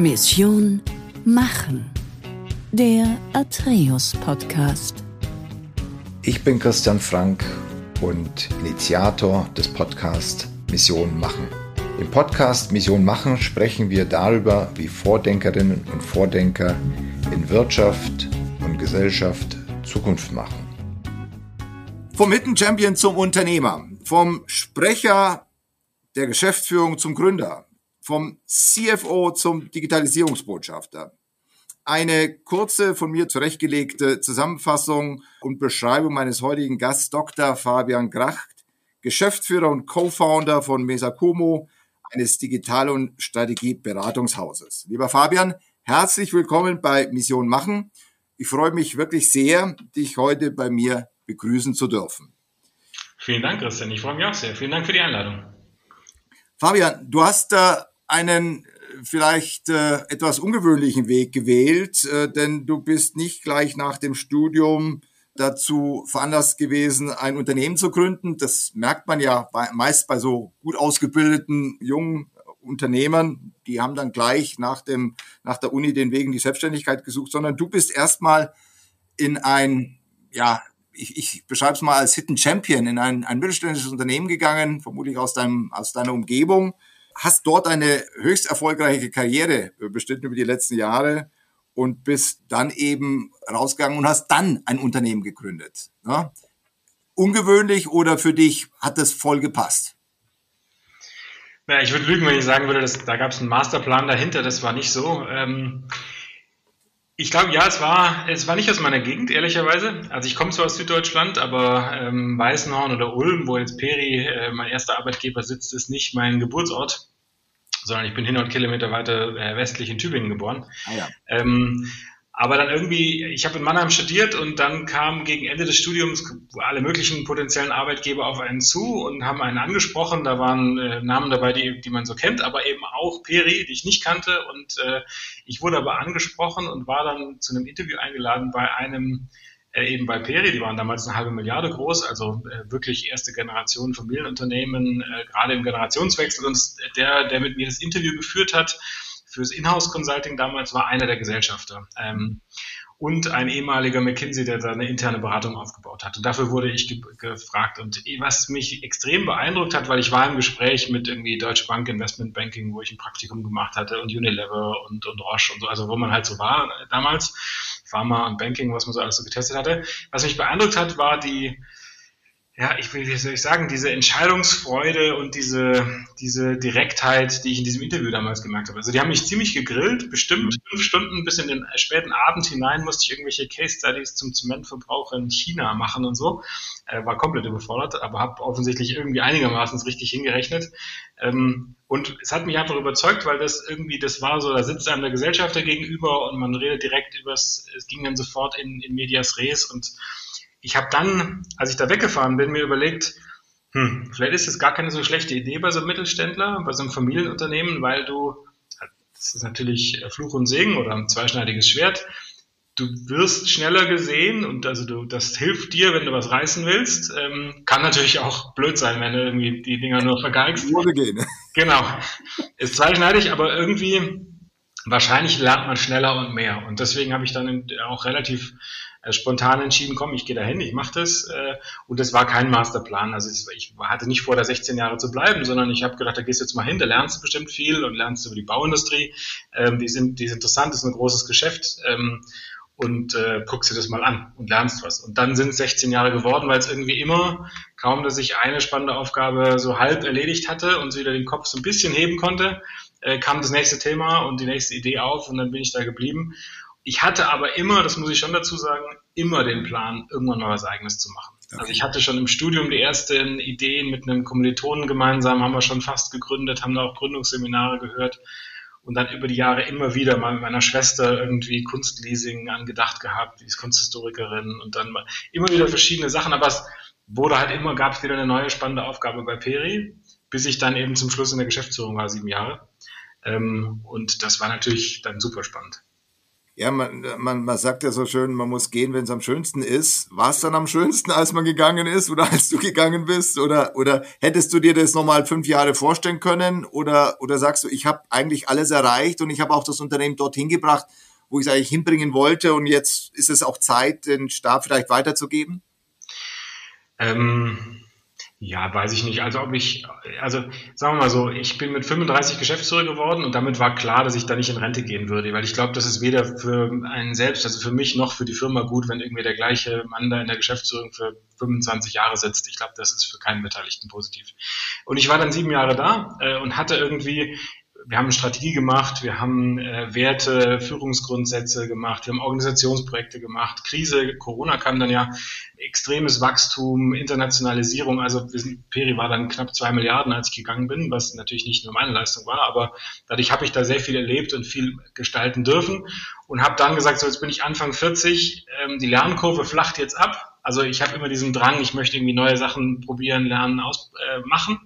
Mission Machen. Der Atreus Podcast. Ich bin Christian Frank und Initiator des Podcasts Mission Machen. Im Podcast Mission Machen sprechen wir darüber, wie Vordenkerinnen und Vordenker in Wirtschaft und Gesellschaft Zukunft machen. Vom Hidden Champion zum Unternehmer, vom Sprecher der Geschäftsführung zum Gründer, vom CFO zum Digitalisierungsbotschafter. Eine kurze von mir zurechtgelegte Zusammenfassung und Beschreibung meines heutigen Gasts Dr. Fabian Gracht, Geschäftsführer und Co-Founder von Mesacomo, eines Digital- und Strategieberatungshauses. Lieber Fabian, herzlich willkommen bei Mission Machen. Ich freue mich wirklich sehr, dich heute bei mir begrüßen zu dürfen. Vielen Dank, Christian. Ich freue mich auch sehr. Vielen Dank für die Einladung. Fabian, du hast da einen äh, vielleicht äh, etwas ungewöhnlichen Weg gewählt, äh, denn du bist nicht gleich nach dem Studium dazu veranlasst gewesen, ein Unternehmen zu gründen. Das merkt man ja bei, meist bei so gut ausgebildeten jungen Unternehmern. Die haben dann gleich nach dem, nach der Uni den Weg in die Selbstständigkeit gesucht, sondern du bist erstmal in ein, ja, ich, ich beschreibe es mal als Hidden Champion, in ein, ein mittelständisches Unternehmen gegangen, vermutlich aus deinem, aus deiner Umgebung, hast dort eine höchst erfolgreiche Karriere bestritten über die letzten Jahre und bist dann eben rausgegangen und hast dann ein Unternehmen gegründet. Ja? Ungewöhnlich oder für dich hat das voll gepasst? Ja, ich würde lügen, wenn ich sagen würde, dass, da gab es einen Masterplan dahinter. Das war nicht so. Ähm, ich glaube, ja, es war, es war nicht aus meiner Gegend, ehrlicherweise. Also ich komme zwar aus Süddeutschland, aber ähm, Weißenhorn oder Ulm, wo jetzt Peri, äh, mein erster Arbeitgeber, sitzt, ist nicht mein Geburtsort sondern ich bin 100 Kilometer weiter äh, westlich in Tübingen geboren. Ah, ja. ähm, aber dann irgendwie, ich habe in Mannheim studiert und dann kam gegen Ende des Studiums alle möglichen potenziellen Arbeitgeber auf einen zu und haben einen angesprochen. Da waren äh, Namen dabei, die, die man so kennt, aber eben auch Peri, die ich nicht kannte. Und äh, ich wurde aber angesprochen und war dann zu einem Interview eingeladen bei einem äh, eben bei Peri, die waren damals eine halbe Milliarde groß, also äh, wirklich erste Generation Familienunternehmen, äh, gerade im Generationswechsel. Und der, der mit mir das Interview geführt hat fürs Inhouse Consulting damals, war einer der Gesellschafter. Ähm, und ein ehemaliger McKinsey, der da eine interne Beratung aufgebaut hat. Und dafür wurde ich ge gefragt. Und was mich extrem beeindruckt hat, weil ich war im Gespräch mit irgendwie Deutsche Bank Investment Banking, wo ich ein Praktikum gemacht hatte und Unilever und, und Roche und so, also wo man halt so war damals Pharma und Banking, was man so alles so getestet hatte. Was mich beeindruckt hat, war die, ja, ich will, wie soll ich sagen, diese Entscheidungsfreude und diese, diese Direktheit, die ich in diesem Interview damals gemerkt habe. Also die haben mich ziemlich gegrillt, bestimmt mhm. fünf Stunden bis in den späten Abend hinein musste ich irgendwelche Case Studies zum Zementverbrauch in China machen und so. Äh, war komplett überfordert, aber habe offensichtlich irgendwie einigermaßen richtig hingerechnet. Ähm, und es hat mich einfach überzeugt, weil das irgendwie, das war so, da sitzt einem der Gesellschafter gegenüber und man redet direkt übers, es ging dann sofort in, in Medias Res und ich habe dann, als ich da weggefahren bin, mir überlegt, hm, vielleicht ist es gar keine so schlechte Idee bei so einem Mittelständler, bei so einem Familienunternehmen, weil du, das ist natürlich Fluch und Segen oder ein zweischneidiges Schwert, du wirst schneller gesehen und also du, das hilft dir, wenn du was reißen willst. Ähm, kann natürlich auch blöd sein, wenn du irgendwie die Dinger nur vergeigst. Gehen. Genau. Ist zweischneidig, aber irgendwie wahrscheinlich lernt man schneller und mehr. Und deswegen habe ich dann auch relativ äh, spontan entschieden, komm, ich gehe dahin, ich mache das. Äh, und das war kein Masterplan. Also ich hatte nicht vor, da 16 Jahre zu bleiben, sondern ich habe gedacht, da gehst du jetzt mal hin, da lernst du bestimmt viel und lernst über die Bauindustrie. Ähm, die, sind, die ist interessant, ist ein großes Geschäft. Ähm, und äh, guckst dir das mal an und lernst was. Und dann sind es 16 Jahre geworden, weil es irgendwie immer, kaum dass ich eine spannende Aufgabe so halb erledigt hatte und wieder den Kopf so ein bisschen heben konnte, äh, kam das nächste Thema und die nächste Idee auf und dann bin ich da geblieben. Ich hatte aber immer, das muss ich schon dazu sagen, immer den Plan, irgendwann mal was Eigenes zu machen. Okay. Also ich hatte schon im Studium die ersten Ideen mit einem Kommilitonen gemeinsam, haben wir schon fast gegründet, haben da auch Gründungsseminare gehört und dann über die Jahre immer wieder mal mit meiner Schwester irgendwie Kunstleasing angedacht gehabt, die ist Kunsthistorikerin und dann immer wieder verschiedene Sachen, aber es wurde halt immer, gab es wieder eine neue spannende Aufgabe bei Peri, bis ich dann eben zum Schluss in der Geschäftsführung war, sieben Jahre. Ähm, und das war natürlich dann super spannend. Ja, man, man, man sagt ja so schön, man muss gehen, wenn es am schönsten ist. War es dann am schönsten, als man gegangen ist oder als du gegangen bist? Oder, oder hättest du dir das nochmal fünf Jahre vorstellen können? Oder, oder sagst du, ich habe eigentlich alles erreicht und ich habe auch das Unternehmen dorthin gebracht, wo ich es eigentlich hinbringen wollte und jetzt ist es auch Zeit, den Stab vielleicht weiterzugeben? Ähm, ja, weiß ich nicht. Also ob ich, also sagen wir mal so, ich bin mit 35 Geschäftsführer geworden und damit war klar, dass ich da nicht in Rente gehen würde, weil ich glaube, das ist weder für einen selbst, also für mich noch für die Firma gut, wenn irgendwie der gleiche Mann da in der Geschäftsführung für 25 Jahre sitzt. Ich glaube, das ist für keinen Beteiligten positiv. Und ich war dann sieben Jahre da äh, und hatte irgendwie wir haben Strategie gemacht, wir haben äh, Werte, Führungsgrundsätze gemacht, wir haben Organisationsprojekte gemacht. Krise, Corona kam dann ja, extremes Wachstum, Internationalisierung. Also wir sind, Peri war dann knapp zwei Milliarden, als ich gegangen bin, was natürlich nicht nur meine Leistung war, aber dadurch habe ich da sehr viel erlebt und viel gestalten dürfen und habe dann gesagt, so jetzt bin ich Anfang 40, ähm, die Lernkurve flacht jetzt ab. Also ich habe immer diesen Drang, ich möchte irgendwie neue Sachen probieren, lernen, aus, äh, machen.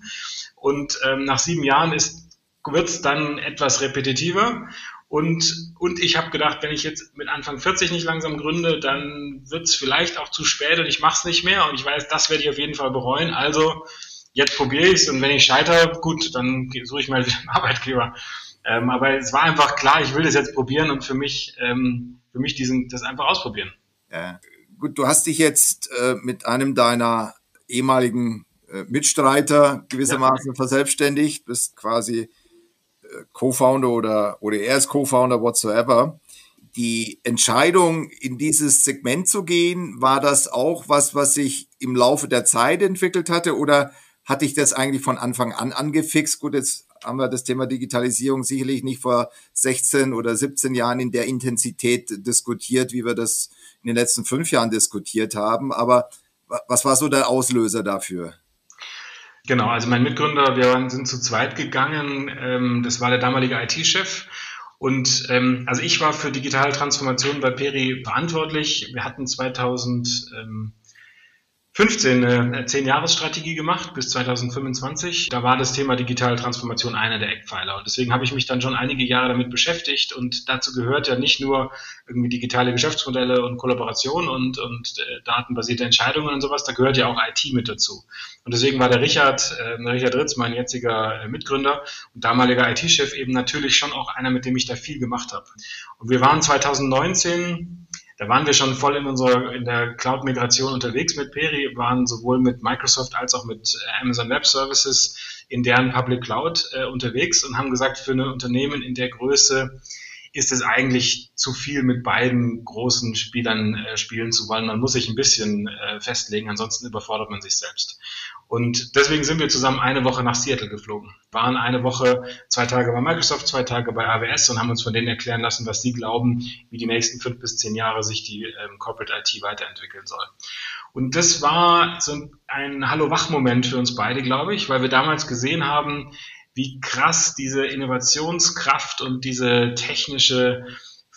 Und ähm, nach sieben Jahren ist wird es dann etwas repetitiver. Und, und ich habe gedacht, wenn ich jetzt mit Anfang 40 nicht langsam gründe, dann wird es vielleicht auch zu spät und ich mache es nicht mehr. Und ich weiß, das werde ich auf jeden Fall bereuen. Also jetzt probiere ich es und wenn ich scheitere, gut, dann suche ich mal wieder einen Arbeitgeber. Ähm, aber es war einfach klar, ich will das jetzt probieren und für mich, ähm, für mich diesen, das einfach ausprobieren. Ja. Gut, du hast dich jetzt äh, mit einem deiner ehemaligen äh, Mitstreiter gewissermaßen ja. verselbstständigt, bist quasi Co-Founder oder, oder er ist Co-Founder whatsoever. Die Entscheidung, in dieses Segment zu gehen, war das auch was, was sich im Laufe der Zeit entwickelt hatte oder hatte ich das eigentlich von Anfang an angefixt? Gut, jetzt haben wir das Thema Digitalisierung sicherlich nicht vor 16 oder 17 Jahren in der Intensität diskutiert, wie wir das in den letzten fünf Jahren diskutiert haben. Aber was war so der Auslöser dafür? Genau, also mein Mitgründer, wir sind zu zweit gegangen. Ähm, das war der damalige IT-Chef. Und ähm, also ich war für digitale Transformation bei Peri verantwortlich. Wir hatten 2000 ähm, 15 eine 10-Jahres-Strategie gemacht bis 2025. Da war das Thema digitale Transformation einer der Eckpfeiler. Und deswegen habe ich mich dann schon einige Jahre damit beschäftigt. Und dazu gehört ja nicht nur irgendwie digitale Geschäftsmodelle und Kollaboration und, und äh, datenbasierte Entscheidungen und sowas. Da gehört ja auch IT mit dazu. Und deswegen war der Richard, äh, Richard Ritz, mein jetziger äh, Mitgründer und damaliger IT-Chef eben natürlich schon auch einer, mit dem ich da viel gemacht habe. Und wir waren 2019 da waren wir schon voll in unserer in der Cloud-Migration unterwegs mit Peri, waren sowohl mit Microsoft als auch mit äh, Amazon Web Services in deren Public Cloud äh, unterwegs und haben gesagt, für ein Unternehmen in der Größe ist es eigentlich zu viel mit beiden großen Spielern äh, spielen zu wollen. Man muss sich ein bisschen äh, festlegen, ansonsten überfordert man sich selbst. Und deswegen sind wir zusammen eine Woche nach Seattle geflogen. Waren eine Woche, zwei Tage bei Microsoft, zwei Tage bei AWS und haben uns von denen erklären lassen, was sie glauben, wie die nächsten fünf bis zehn Jahre sich die ähm, Corporate IT weiterentwickeln soll. Und das war so ein Hallo-Wach-Moment für uns beide, glaube ich, weil wir damals gesehen haben, wie krass diese Innovationskraft und diese technische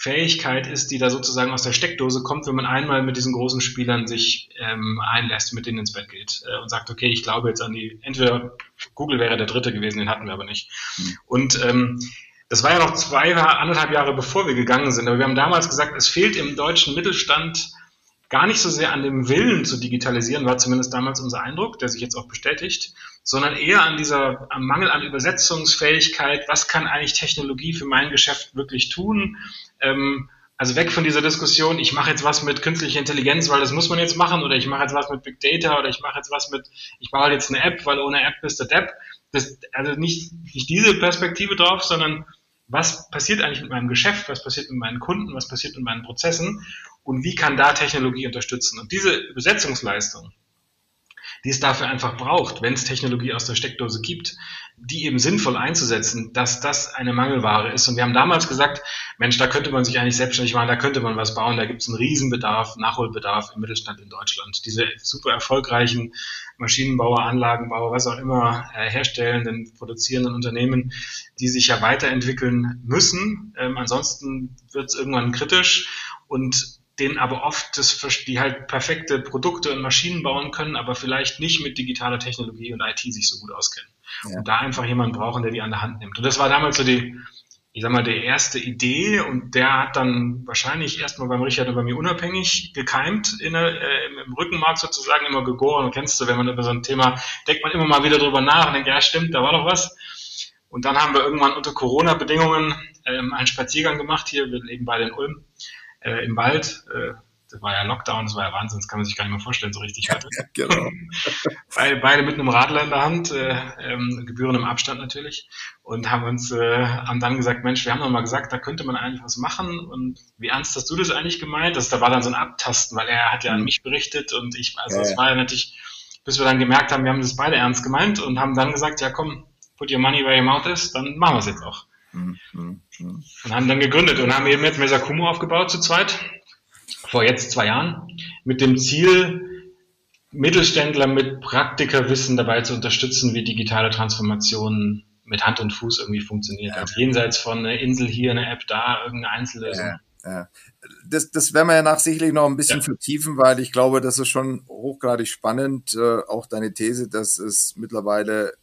Fähigkeit ist, die da sozusagen aus der Steckdose kommt, wenn man einmal mit diesen großen Spielern sich ähm, einlässt, mit denen ins Bett geht äh, und sagt, okay, ich glaube jetzt an die, entweder Google wäre der dritte gewesen, den hatten wir aber nicht. Mhm. Und ähm, das war ja noch zwei, anderthalb Jahre bevor wir gegangen sind, aber wir haben damals gesagt, es fehlt im deutschen Mittelstand gar nicht so sehr an dem Willen zu digitalisieren, war zumindest damals unser Eindruck, der sich jetzt auch bestätigt, sondern eher an dieser am Mangel an Übersetzungsfähigkeit. Was kann eigentlich Technologie für mein Geschäft wirklich tun? Ähm, also weg von dieser Diskussion, ich mache jetzt was mit künstlicher Intelligenz, weil das muss man jetzt machen, oder ich mache jetzt was mit Big Data, oder ich mache jetzt was mit, ich baue jetzt eine App, weil ohne App bist du Depp. Das, also nicht, nicht diese Perspektive drauf, sondern was passiert eigentlich mit meinem Geschäft, was passiert mit meinen Kunden, was passiert mit meinen Prozessen und wie kann da Technologie unterstützen. Und diese Übersetzungsleistung, die es dafür einfach braucht, wenn es Technologie aus der Steckdose gibt, die eben sinnvoll einzusetzen, dass das eine Mangelware ist. Und wir haben damals gesagt, Mensch, da könnte man sich eigentlich selbstständig machen, da könnte man was bauen, da gibt es einen Riesenbedarf, Nachholbedarf im Mittelstand in Deutschland. Diese super erfolgreichen Maschinenbauer, Anlagenbauer, was auch immer, äh, herstellenden, produzierenden Unternehmen, die sich ja weiterentwickeln müssen. Ähm, ansonsten wird es irgendwann kritisch und denen aber oft das, die halt perfekte Produkte und Maschinen bauen können, aber vielleicht nicht mit digitaler Technologie und IT sich so gut auskennen. Ja. Und da einfach jemanden brauchen, der die an der Hand nimmt. Und das war damals so die, ich sag mal, der erste Idee und der hat dann wahrscheinlich erstmal beim Richard und bei mir unabhängig gekeimt, in äh, im Rückenmark sozusagen immer gegoren. Und kennst du, wenn man über so ein Thema denkt man immer mal wieder drüber nach und denkt, ja stimmt, da war doch was. Und dann haben wir irgendwann unter Corona-Bedingungen ähm, einen Spaziergang gemacht hier, wir leben beide in Ulm, äh, im Wald, äh, das war ja Lockdown, das war ja Wahnsinn, das kann man sich gar nicht mehr vorstellen, so richtig. Ja, genau. beide, beide mit einem Radler in der Hand, äh, ähm, gebührendem Abstand natürlich, und haben uns, äh, haben dann gesagt, Mensch, wir haben doch mal gesagt, da könnte man eigentlich was machen. Und wie ernst hast du das eigentlich gemeint? Das, da war dann so ein Abtasten, weil er hat ja an mhm. mich berichtet und ich, also es ja, war ja natürlich, bis wir dann gemerkt haben, wir haben das beide ernst gemeint und haben dann gesagt, ja komm, put your money where your mouth is, dann machen wir es jetzt auch. Mhm. Mhm. Und haben dann gegründet und haben eben jetzt Mesakumo aufgebaut zu zweit vor jetzt zwei Jahren mit dem Ziel, Mittelständler mit Praktikerwissen dabei zu unterstützen, wie digitale Transformation mit Hand und Fuß irgendwie funktioniert. Ja. Also jenseits von einer Insel hier, eine App da, irgendeine Einzellösung. Ja, ja. Das, das werden wir ja nach sicherlich noch ein bisschen ja. vertiefen, weil ich glaube, das ist schon hochgradig spannend, äh, auch deine These, dass es mittlerweile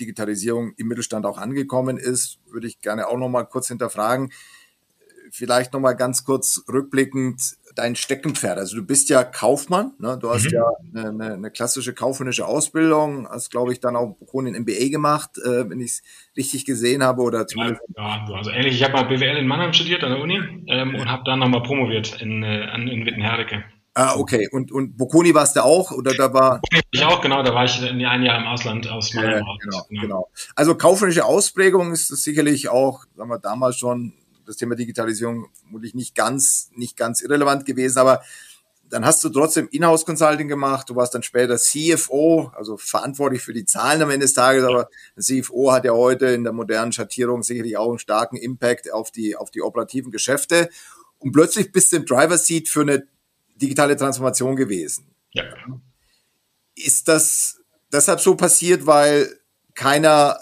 Digitalisierung im Mittelstand auch angekommen ist, würde ich gerne auch noch mal kurz hinterfragen. Vielleicht noch mal ganz kurz rückblickend dein Steckenpferd? Also du bist ja Kaufmann, ne? du hast mhm. ja eine, eine, klassische kaufmännische Ausbildung, hast glaube ich dann auch Kronen MBA gemacht, äh, wenn ich es richtig gesehen habe oder zumindest. Ja, also ähnlich. Ich habe mal BWL in Mannheim studiert an der Uni ähm, und habe dann nochmal promoviert in, äh, in Wittenherdecke. Ah, okay. Und, und Bocconi warst du auch? Oder da war. Ich auch, genau. Da war ich ein Jahr im Ausland aus Mannheim. Ja, genau, genau, genau. Also kaufmännische Ausprägung ist sicherlich auch, sagen wir, damals schon das Thema Digitalisierung vermutlich nicht ganz, nicht ganz irrelevant gewesen, aber dann hast du trotzdem Inhouse Consulting gemacht, du warst dann später CFO, also verantwortlich für die Zahlen am Ende des Tages, aber ein CFO hat ja heute in der modernen Schattierung sicherlich auch einen starken Impact auf die, auf die operativen Geschäfte. Und plötzlich bist du im Driver Seat für eine digitale Transformation gewesen. Ja. Ist das deshalb so passiert, weil keiner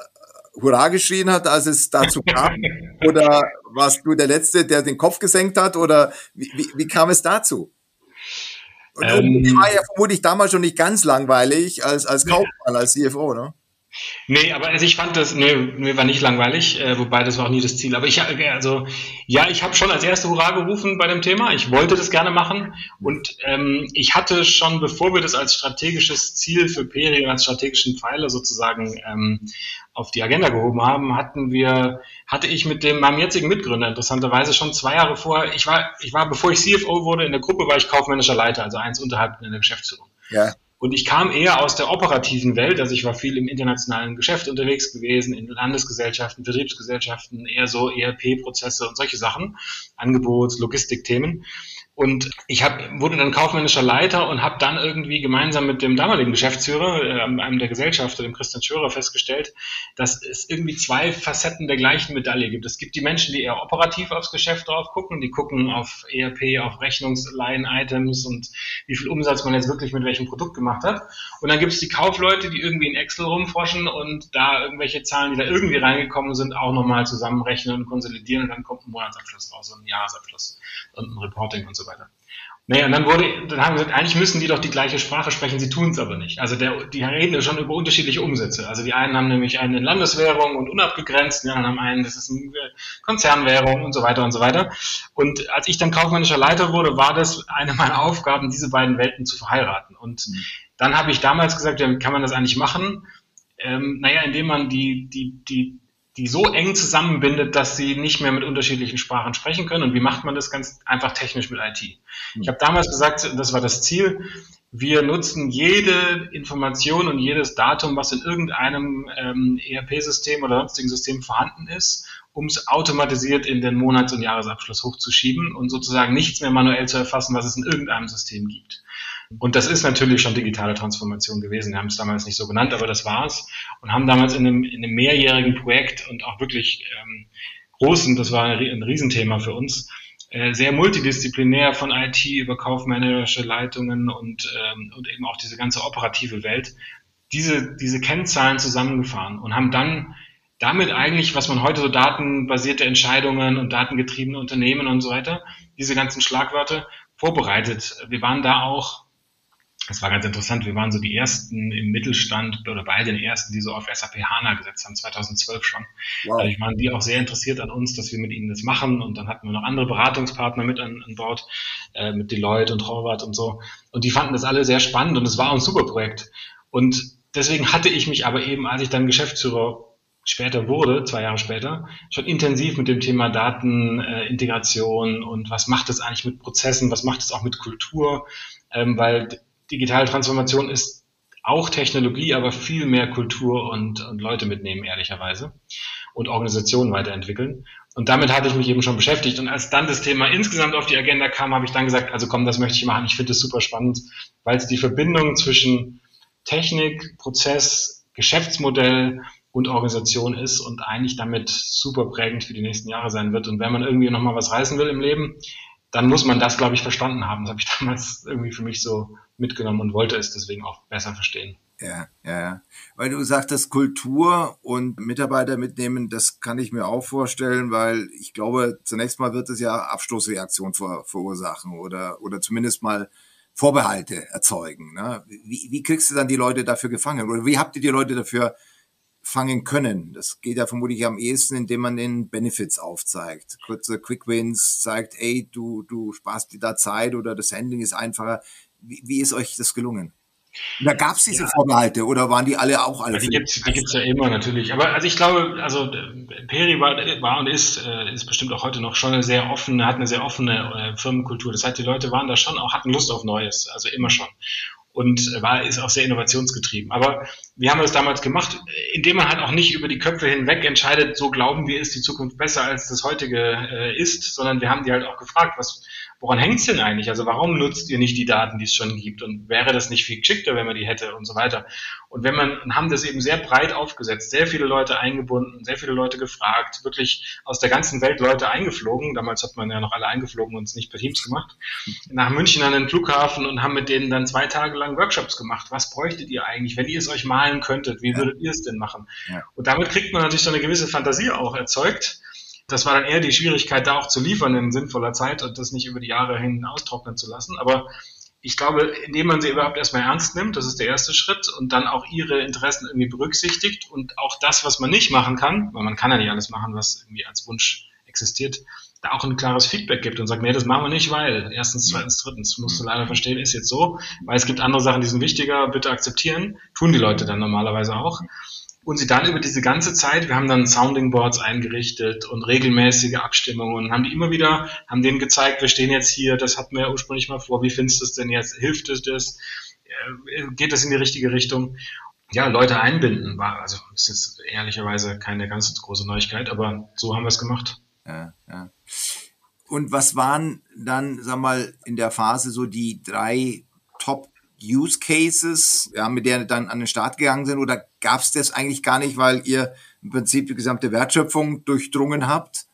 Hurra geschrien hat, als es dazu kam? Oder warst du der Letzte, der den Kopf gesenkt hat? Oder wie, wie, wie kam es dazu? Und ähm, war ja vermutlich damals schon nicht ganz langweilig als, als Kaufmann, als CFO, ne? Nee, aber also ich fand das, nee, mir war nicht langweilig, äh, wobei das war auch nie das Ziel. Aber ich, äh, also ja, ich habe schon als erste Hurra gerufen bei dem Thema. Ich wollte das gerne machen und ähm, ich hatte schon, bevor wir das als strategisches Ziel für Peri und als strategischen Pfeiler sozusagen ähm, auf die Agenda gehoben haben, hatten wir, hatte ich mit dem meinem jetzigen Mitgründer interessanterweise schon zwei Jahre vorher. Ich war, ich war, bevor ich CFO wurde in der Gruppe, war ich kaufmännischer Leiter, also eins unterhalb in der Geschäftsführung. Ja. Und ich kam eher aus der operativen Welt, also ich war viel im internationalen Geschäft unterwegs gewesen, in Landesgesellschaften, Vertriebsgesellschaften, eher so ERP-Prozesse und solche Sachen, Angebots-, Logistikthemen. Und ich hab, wurde dann kaufmännischer Leiter und habe dann irgendwie gemeinsam mit dem damaligen Geschäftsführer, äh, einem der Gesellschafter, dem Christian Schörer, festgestellt, dass es irgendwie zwei Facetten der gleichen Medaille gibt. Es gibt die Menschen, die eher operativ aufs Geschäft drauf gucken, die gucken auf ERP, auf Rechnungsline-Items und wie viel Umsatz man jetzt wirklich mit welchem Produkt gemacht hat. Und dann gibt es die Kaufleute, die irgendwie in Excel rumforschen und da irgendwelche Zahlen, die da irgendwie reingekommen sind, auch nochmal zusammenrechnen und konsolidieren und dann kommt ein Monatsabschluss raus, ein Jahresabschluss und ein Reporting und so weiter. Naja, und dann wurde, dann haben wir gesagt, eigentlich müssen die doch die gleiche Sprache sprechen, sie tun es aber nicht. Also der, die reden ja schon über unterschiedliche Umsätze. Also die einen haben nämlich eine Landeswährung und unabgegrenzt, die anderen haben einen, das ist eine Konzernwährung und so weiter und so weiter. Und als ich dann kaufmännischer Leiter wurde, war das eine meiner Aufgaben, diese beiden Welten zu verheiraten. Und mhm. dann habe ich damals gesagt, ja, wie kann man das eigentlich machen? Ähm, naja, indem man die, die, die die so eng zusammenbindet, dass sie nicht mehr mit unterschiedlichen Sprachen sprechen können. Und wie macht man das ganz einfach technisch mit IT? Ich habe damals gesagt, das war das Ziel, wir nutzen jede Information und jedes Datum, was in irgendeinem ähm, ERP-System oder sonstigen System vorhanden ist, um es automatisiert in den Monats- und Jahresabschluss hochzuschieben und sozusagen nichts mehr manuell zu erfassen, was es in irgendeinem System gibt. Und das ist natürlich schon digitale Transformation gewesen. Wir haben es damals nicht so genannt, aber das war es. Und haben damals in einem, in einem mehrjährigen Projekt und auch wirklich ähm, großen, das war ein Riesenthema für uns, äh, sehr multidisziplinär von IT über kaufmännische Leitungen und, ähm, und eben auch diese ganze operative Welt, diese, diese Kennzahlen zusammengefahren und haben dann damit eigentlich, was man heute so datenbasierte Entscheidungen und datengetriebene Unternehmen und so weiter, diese ganzen Schlagwörter vorbereitet. Wir waren da auch das war ganz interessant. Wir waren so die ersten im Mittelstand oder bei den ersten, die so auf SAP HANA gesetzt haben, 2012 schon. Wow. Dadurch waren die auch sehr interessiert an uns, dass wir mit ihnen das machen. Und dann hatten wir noch andere Beratungspartner mit an, an Bord, äh, mit Deloitte und Horvath und so. Und die fanden das alle sehr spannend und es war ein super Projekt. Und deswegen hatte ich mich aber eben, als ich dann Geschäftsführer später wurde, zwei Jahre später, schon intensiv mit dem Thema Datenintegration äh, und was macht es eigentlich mit Prozessen, was macht es auch mit Kultur, ähm, weil digitale Transformation ist auch Technologie, aber viel mehr Kultur und, und Leute mitnehmen, ehrlicherweise, und Organisationen weiterentwickeln. Und damit hatte ich mich eben schon beschäftigt. Und als dann das Thema insgesamt auf die Agenda kam, habe ich dann gesagt, also komm, das möchte ich machen. Ich finde es super spannend, weil es die Verbindung zwischen Technik, Prozess, Geschäftsmodell und Organisation ist und eigentlich damit super prägend für die nächsten Jahre sein wird. Und wenn man irgendwie nochmal was reißen will im Leben, dann muss man das, glaube ich, verstanden haben. Das habe ich damals irgendwie für mich so mitgenommen und wollte es deswegen auch besser verstehen. Ja, ja, ja. Weil du sagtest, Kultur und Mitarbeiter mitnehmen, das kann ich mir auch vorstellen, weil ich glaube, zunächst mal wird es ja Abstoßreaktion ver verursachen oder, oder zumindest mal Vorbehalte erzeugen. Ne? Wie, wie kriegst du dann die Leute dafür gefangen? Oder wie habt ihr die Leute dafür fangen können. Das geht ja vermutlich am ehesten, indem man den Benefits aufzeigt. Kurze Quick Wins zeigt, ey, du, du sparst dir da Zeit oder das Handling ist einfacher. Wie, wie ist euch das gelungen? da gab es diese ja. Vorbehalte oder waren die alle auch alle? Die gibt es die gibt's ja immer natürlich. Aber also ich glaube, also Peri war, war und ist, äh, ist bestimmt auch heute noch schon eine sehr offene, hat eine sehr offene äh, Firmenkultur. Das heißt, die Leute waren da schon auch, hatten Lust auf Neues, also immer schon und war, ist auch sehr innovationsgetrieben. Aber wie haben wir es damals gemacht? Indem man halt auch nicht über die Köpfe hinweg entscheidet, so glauben wir, ist die Zukunft besser als das heutige äh, ist, sondern wir haben die halt auch gefragt, was, woran hängt es denn eigentlich? Also warum nutzt ihr nicht die Daten, die es schon gibt? Und wäre das nicht viel geschickter, wenn man die hätte und so weiter? Und wenn man, und haben das eben sehr breit aufgesetzt, sehr viele Leute eingebunden, sehr viele Leute gefragt, wirklich aus der ganzen Welt Leute eingeflogen. Damals hat man ja noch alle eingeflogen und es nicht per Teams gemacht. Nach München an den Flughafen und haben mit denen dann zwei Tage lang Workshops gemacht. Was bräuchtet ihr eigentlich, wenn ihr es euch malen könntet? Wie würdet ihr es denn machen? Ja. Und damit kriegt man natürlich so eine gewisse Fantasie auch erzeugt das war dann eher die Schwierigkeit, da auch zu liefern in sinnvoller Zeit und das nicht über die Jahre hin austrocknen zu lassen. Aber ich glaube, indem man sie überhaupt erstmal ernst nimmt, das ist der erste Schritt, und dann auch ihre Interessen irgendwie berücksichtigt und auch das, was man nicht machen kann, weil man kann ja nicht alles machen, was irgendwie als Wunsch existiert, da auch ein klares Feedback gibt und sagt, nee, das machen wir nicht, weil erstens, zweitens, drittens, musst du leider verstehen, ist jetzt so, weil es gibt andere Sachen, die sind wichtiger, bitte akzeptieren, tun die Leute dann normalerweise auch und sie dann über diese ganze Zeit, wir haben dann Sounding Boards eingerichtet und regelmäßige Abstimmungen haben die immer wieder, haben denen gezeigt, wir stehen jetzt hier, das hatten wir ja ursprünglich mal vor, wie findest du es denn jetzt, hilft es das, äh, geht das in die richtige Richtung? Ja, Leute einbinden war, also ist jetzt ehrlicherweise keine ganz große Neuigkeit, aber so haben wir es gemacht. Ja, ja. Und was waren dann, sag mal, in der Phase so die drei Top Use Cases, ja, mit der dann an den Start gegangen sind? Oder gab es das eigentlich gar nicht, weil ihr im Prinzip die gesamte Wertschöpfung durchdrungen habt?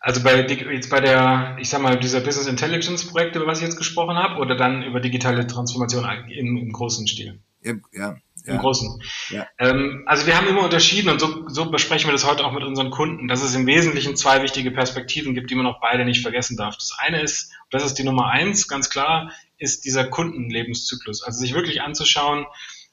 Also bei jetzt bei der, ich sag mal, dieser Business Intelligence Projekte, über was ich jetzt gesprochen habe, oder dann über digitale Transformation im, im großen Stil? Ja, ja. Im Großen. Ja. Ähm, also wir haben immer unterschieden und so, so besprechen wir das heute auch mit unseren Kunden, dass es im Wesentlichen zwei wichtige Perspektiven gibt, die man auch beide nicht vergessen darf. Das eine ist, das ist die Nummer eins, ganz klar, ist dieser Kundenlebenszyklus. Also sich wirklich anzuschauen,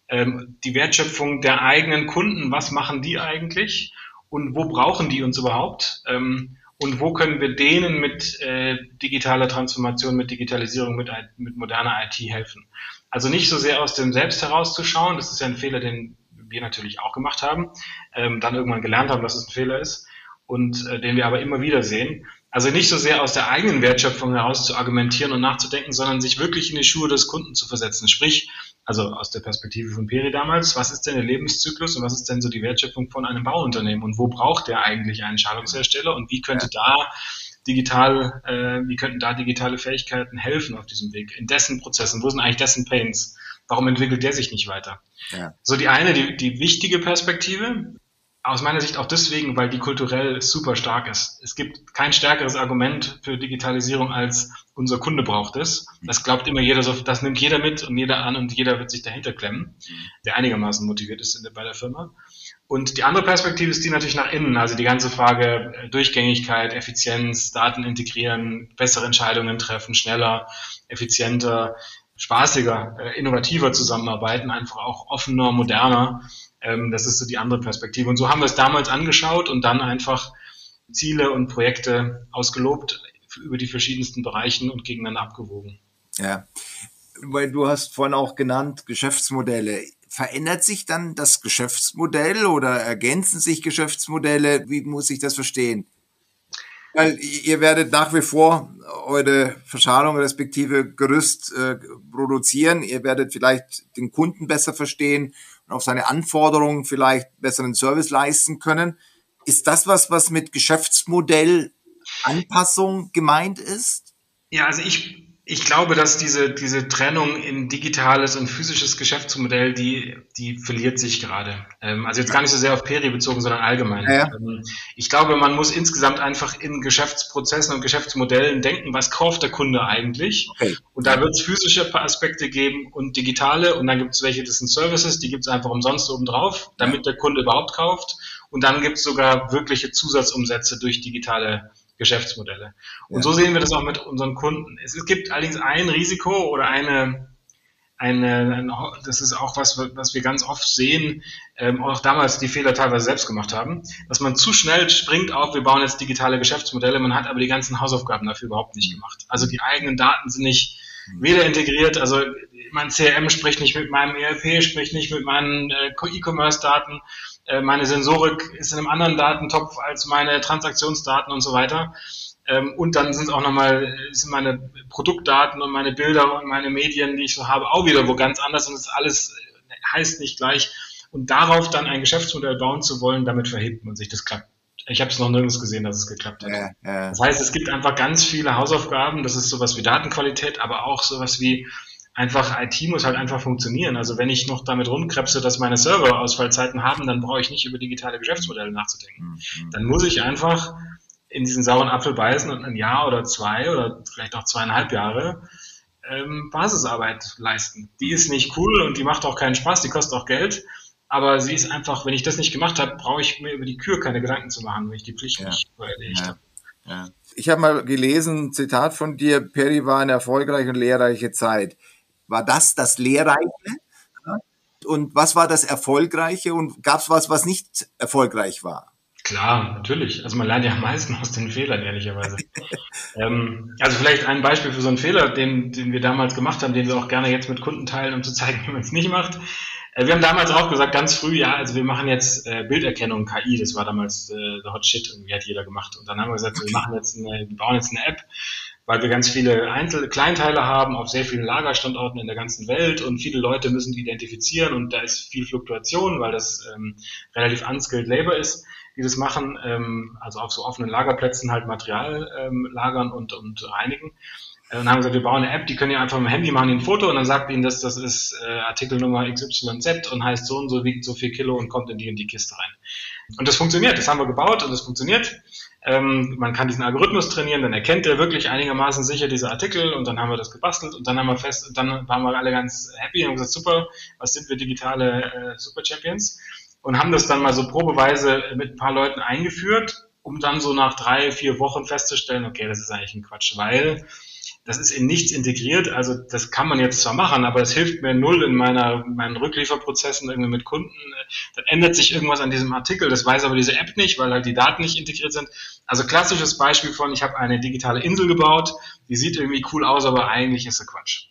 ähm, die Wertschöpfung der eigenen Kunden, was machen die eigentlich und wo brauchen die uns überhaupt? Ähm, und wo können wir denen mit äh, digitaler Transformation, mit Digitalisierung, mit, mit moderner IT helfen? Also nicht so sehr aus dem Selbst herauszuschauen, das ist ja ein Fehler, den wir natürlich auch gemacht haben, ähm, dann irgendwann gelernt haben, dass es ein Fehler ist und äh, den wir aber immer wieder sehen, also nicht so sehr aus der eigenen Wertschöpfung heraus zu argumentieren und nachzudenken, sondern sich wirklich in die Schuhe des Kunden zu versetzen. Sprich, also aus der Perspektive von Peri damals, was ist denn der Lebenszyklus und was ist denn so die Wertschöpfung von einem Bauunternehmen und wo braucht der eigentlich einen Schaltungshersteller und wie könnte da digital, äh, wie könnten da digitale Fähigkeiten helfen auf diesem Weg, in dessen Prozessen, wo sind eigentlich dessen Pains? Warum entwickelt der sich nicht weiter? Ja. So die eine, die, die wichtige Perspektive, aus meiner Sicht auch deswegen, weil die kulturell super stark ist. Es gibt kein stärkeres Argument für Digitalisierung als unser Kunde braucht es. Das glaubt immer jeder so, das nimmt jeder mit und jeder an und jeder wird sich dahinter klemmen, der einigermaßen motiviert ist bei der Firma. Und die andere Perspektive ist die natürlich nach innen, also die ganze Frage äh, Durchgängigkeit, Effizienz, Daten integrieren, bessere Entscheidungen treffen, schneller, effizienter, spaßiger, äh, innovativer zusammenarbeiten, einfach auch offener, moderner. Ähm, das ist so die andere Perspektive. Und so haben wir es damals angeschaut und dann einfach Ziele und Projekte ausgelobt über die verschiedensten Bereichen und gegeneinander abgewogen. Ja, weil du hast vorhin auch genannt Geschäftsmodelle. Verändert sich dann das Geschäftsmodell oder ergänzen sich Geschäftsmodelle? Wie muss ich das verstehen? Weil ihr werdet nach wie vor eure Verschalung respektive Gerüst äh, produzieren. Ihr werdet vielleicht den Kunden besser verstehen auf seine Anforderungen vielleicht besseren Service leisten können. Ist das was, was mit Geschäftsmodell Anpassung gemeint ist? Ja, also ich ich glaube, dass diese, diese Trennung in digitales und physisches Geschäftsmodell, die, die verliert sich gerade. Ähm, also jetzt gar nicht so sehr auf Peri bezogen, sondern allgemein. Ja. Ähm, ich glaube, man muss insgesamt einfach in Geschäftsprozessen und Geschäftsmodellen denken, was kauft der Kunde eigentlich? Okay. Und da wird es physische Aspekte geben und digitale und dann gibt es welche, das sind Services, die gibt es einfach umsonst obendrauf, damit der Kunde überhaupt kauft. Und dann gibt es sogar wirkliche Zusatzumsätze durch digitale Geschäftsmodelle. Und ja. so sehen wir das auch mit unseren Kunden. Es, gibt allerdings ein Risiko oder eine, eine, eine, das ist auch was, was wir ganz oft sehen, ähm, auch damals die Fehler teilweise selbst gemacht haben, dass man zu schnell springt auf, wir bauen jetzt digitale Geschäftsmodelle, man hat aber die ganzen Hausaufgaben dafür überhaupt nicht gemacht. Also die eigenen Daten sind nicht weder integriert, also mein CRM spricht nicht mit meinem ERP, spricht nicht mit meinen äh, E-Commerce-Daten, äh, meine Sensorik ist in einem anderen Datentopf als meine Transaktionsdaten und so weiter. Ähm, und dann sind auch nochmal, sind meine Produktdaten und meine Bilder und meine Medien, die ich so habe, auch wieder wo ganz anders und das alles heißt nicht gleich. Und darauf dann ein Geschäftsmodell bauen zu wollen, damit verhebt man sich. Das klappt. Ich habe es noch nirgends gesehen, dass es geklappt hat. Ja, ja. Das heißt, es gibt einfach ganz viele Hausaufgaben. Das ist sowas wie Datenqualität, aber auch sowas wie einfach IT muss halt einfach funktionieren. Also wenn ich noch damit rumkrebse, dass meine Server Ausfallzeiten haben, dann brauche ich nicht über digitale Geschäftsmodelle nachzudenken. Mhm. Dann muss ich einfach in diesen sauren Apfel beißen und ein Jahr oder zwei oder vielleicht auch zweieinhalb Jahre ähm, Basisarbeit leisten. Die ist nicht cool und die macht auch keinen Spaß, die kostet auch Geld. Aber sie ist einfach, wenn ich das nicht gemacht habe, brauche ich mir über die Kür keine Gedanken zu machen, wenn ich die Pflicht ja. nicht erledigt ja. habe. Ja. Ich habe mal gelesen, ein Zitat von dir, Perry war eine erfolgreiche und lehrreiche Zeit. War das das Lehrreiche? Und was war das Erfolgreiche? Und gab es was, was nicht erfolgreich war? Klar, natürlich. Also man lernt ja am meisten aus den Fehlern, ehrlicherweise. ähm, also vielleicht ein Beispiel für so einen Fehler, den, den wir damals gemacht haben, den wir auch gerne jetzt mit Kunden teilen, um zu zeigen, wie man es nicht macht. Äh, wir haben damals auch gesagt, ganz früh, ja, also wir machen jetzt äh, Bilderkennung, KI, das war damals äh, der Hot Shit, irgendwie hat jeder gemacht. Und dann haben wir gesagt, wir machen jetzt eine, wir bauen jetzt eine App, weil wir ganz viele Einzel Kleinteile haben auf sehr vielen Lagerstandorten in der ganzen Welt und viele Leute müssen die identifizieren und da ist viel Fluktuation, weil das ähm, relativ unskilled Labor ist, die das machen, ähm, also auf so offenen Lagerplätzen halt Material ähm, lagern und, und reinigen. Äh, und haben gesagt, wir bauen eine App, die können ja einfach mit dem Handy machen ein Foto und dann sagt ihnen das, das ist äh, Artikelnummer XYZ und heißt so und so, wiegt so viel Kilo und kommt in die in die Kiste rein. Und das funktioniert, das haben wir gebaut und das funktioniert. Ähm, man kann diesen Algorithmus trainieren, dann erkennt er wirklich einigermaßen sicher diese Artikel und dann haben wir das gebastelt und dann haben wir fest, dann waren wir alle ganz happy und haben gesagt, super, was sind wir digitale äh, Super Champions? Und haben das dann mal so probeweise mit ein paar Leuten eingeführt, um dann so nach drei, vier Wochen festzustellen, okay, das ist eigentlich ein Quatsch, weil das ist in nichts integriert. Also das kann man jetzt zwar machen, aber es hilft mir null in meiner, meinen Rücklieferprozessen irgendwie mit Kunden. Dann ändert sich irgendwas an diesem Artikel. Das weiß aber diese App nicht, weil halt die Daten nicht integriert sind. Also klassisches Beispiel von, ich habe eine digitale Insel gebaut, die sieht irgendwie cool aus, aber eigentlich ist sie Quatsch.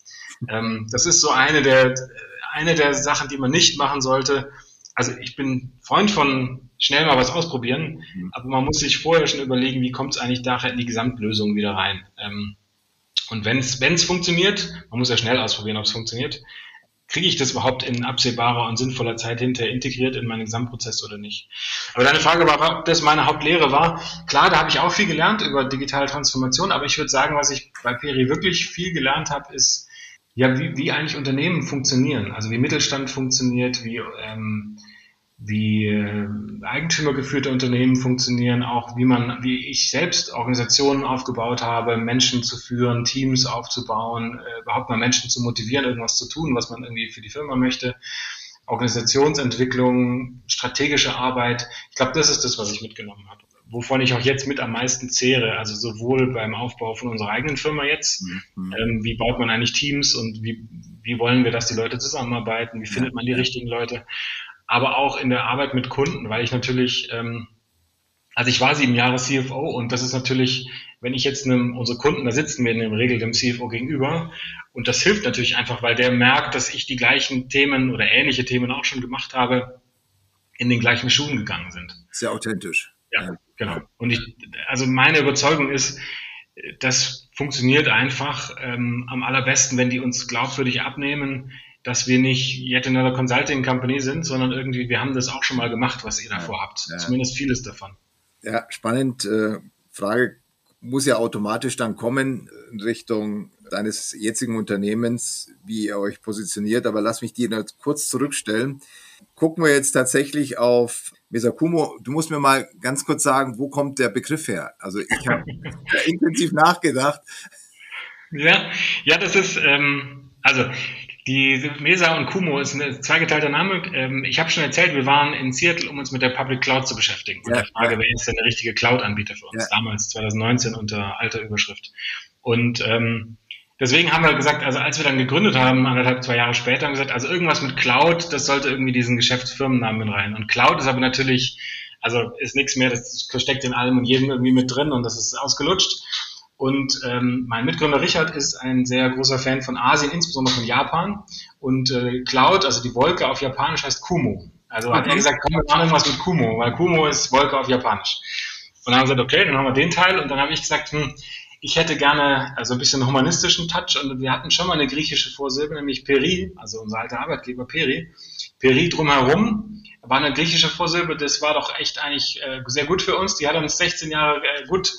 Ähm, das ist so eine der, eine der Sachen, die man nicht machen sollte. Also ich bin Freund von schnell mal was ausprobieren, mhm. aber man muss sich vorher schon überlegen, wie kommt es eigentlich nachher in die Gesamtlösung wieder rein. Ähm, und wenn es funktioniert, man muss ja schnell ausprobieren, ob es funktioniert, kriege ich das überhaupt in absehbarer und sinnvoller Zeit hinterher integriert in meinen Gesamtprozess oder nicht? Aber deine Frage war, ob das meine Hauptlehre war. Klar, da habe ich auch viel gelernt über digitale Transformation, aber ich würde sagen, was ich bei Peri wirklich viel gelernt habe, ist, ja, wie, wie eigentlich Unternehmen funktionieren, also wie Mittelstand funktioniert, wie ähm, wie äh, eigentümergeführte Unternehmen funktionieren, auch wie man, wie ich selbst Organisationen aufgebaut habe, Menschen zu führen, Teams aufzubauen, äh, überhaupt mal Menschen zu motivieren, irgendwas zu tun, was man irgendwie für die Firma möchte. Organisationsentwicklung, strategische Arbeit. Ich glaube, das ist das, was ich mitgenommen habe. wovon ich auch jetzt mit am meisten zehre. Also sowohl beim Aufbau von unserer eigenen Firma jetzt, mhm. ähm, wie baut man eigentlich Teams und wie, wie wollen wir, dass die Leute zusammenarbeiten, wie findet man die richtigen Leute, aber auch in der Arbeit mit Kunden, weil ich natürlich, ähm, also ich war sieben Jahre CFO und das ist natürlich, wenn ich jetzt einem, unsere Kunden, da sitzen wir in der Regel dem CFO gegenüber und das hilft natürlich einfach, weil der merkt, dass ich die gleichen Themen oder ähnliche Themen auch schon gemacht habe, in den gleichen Schuhen gegangen sind. Sehr authentisch. Ja, genau. Und ich, also meine Überzeugung ist, das funktioniert einfach ähm, am allerbesten, wenn die uns glaubwürdig abnehmen, dass wir nicht yet another consulting company sind, sondern irgendwie, wir haben das auch schon mal gemacht, was ihr davor habt. Ja. Zumindest vieles davon. Ja, spannend. Äh, Frage muss ja automatisch dann kommen in Richtung deines jetzigen Unternehmens, wie ihr euch positioniert. Aber lass mich die kurz zurückstellen. Gucken wir jetzt tatsächlich auf Mesakumo. Du musst mir mal ganz kurz sagen, wo kommt der Begriff her? Also ich habe intensiv nachgedacht. Ja, ja, das ist ähm, also die Mesa und Kumo ist ein zweigeteilter Name. Ähm, ich habe schon erzählt, wir waren in Seattle, um uns mit der Public Cloud zu beschäftigen. Und ja, der Frage, ja. wer ist denn der richtige Cloud-Anbieter für uns? Ja. Damals, 2019, unter alter Überschrift. Und ähm, deswegen haben wir gesagt, also als wir dann gegründet haben, anderthalb, zwei Jahre später, haben wir gesagt, also irgendwas mit Cloud, das sollte irgendwie diesen Geschäftsfirmennamen rein. Und Cloud ist aber natürlich, also ist nichts mehr, das steckt in allem und jedem irgendwie mit drin und das ist ausgelutscht. Und ähm, mein Mitgründer Richard ist ein sehr großer Fan von Asien, insbesondere von Japan. Und äh, Cloud, also die Wolke auf Japanisch heißt Kumo. Also okay. hat er gesagt, komm, wir machen irgendwas mit Kumo, weil Kumo ist Wolke auf Japanisch. Und dann haben wir gesagt, okay, dann haben wir den Teil. Und dann habe ich gesagt, hm, ich hätte gerne also ein bisschen humanistischen Touch. Und wir hatten schon mal eine griechische Vorsilbe, nämlich Peri, also unser alter Arbeitgeber Peri. Peri drumherum war eine griechische Vorsilbe, das war doch echt eigentlich äh, sehr gut für uns. Die hat uns 16 Jahre äh, gut,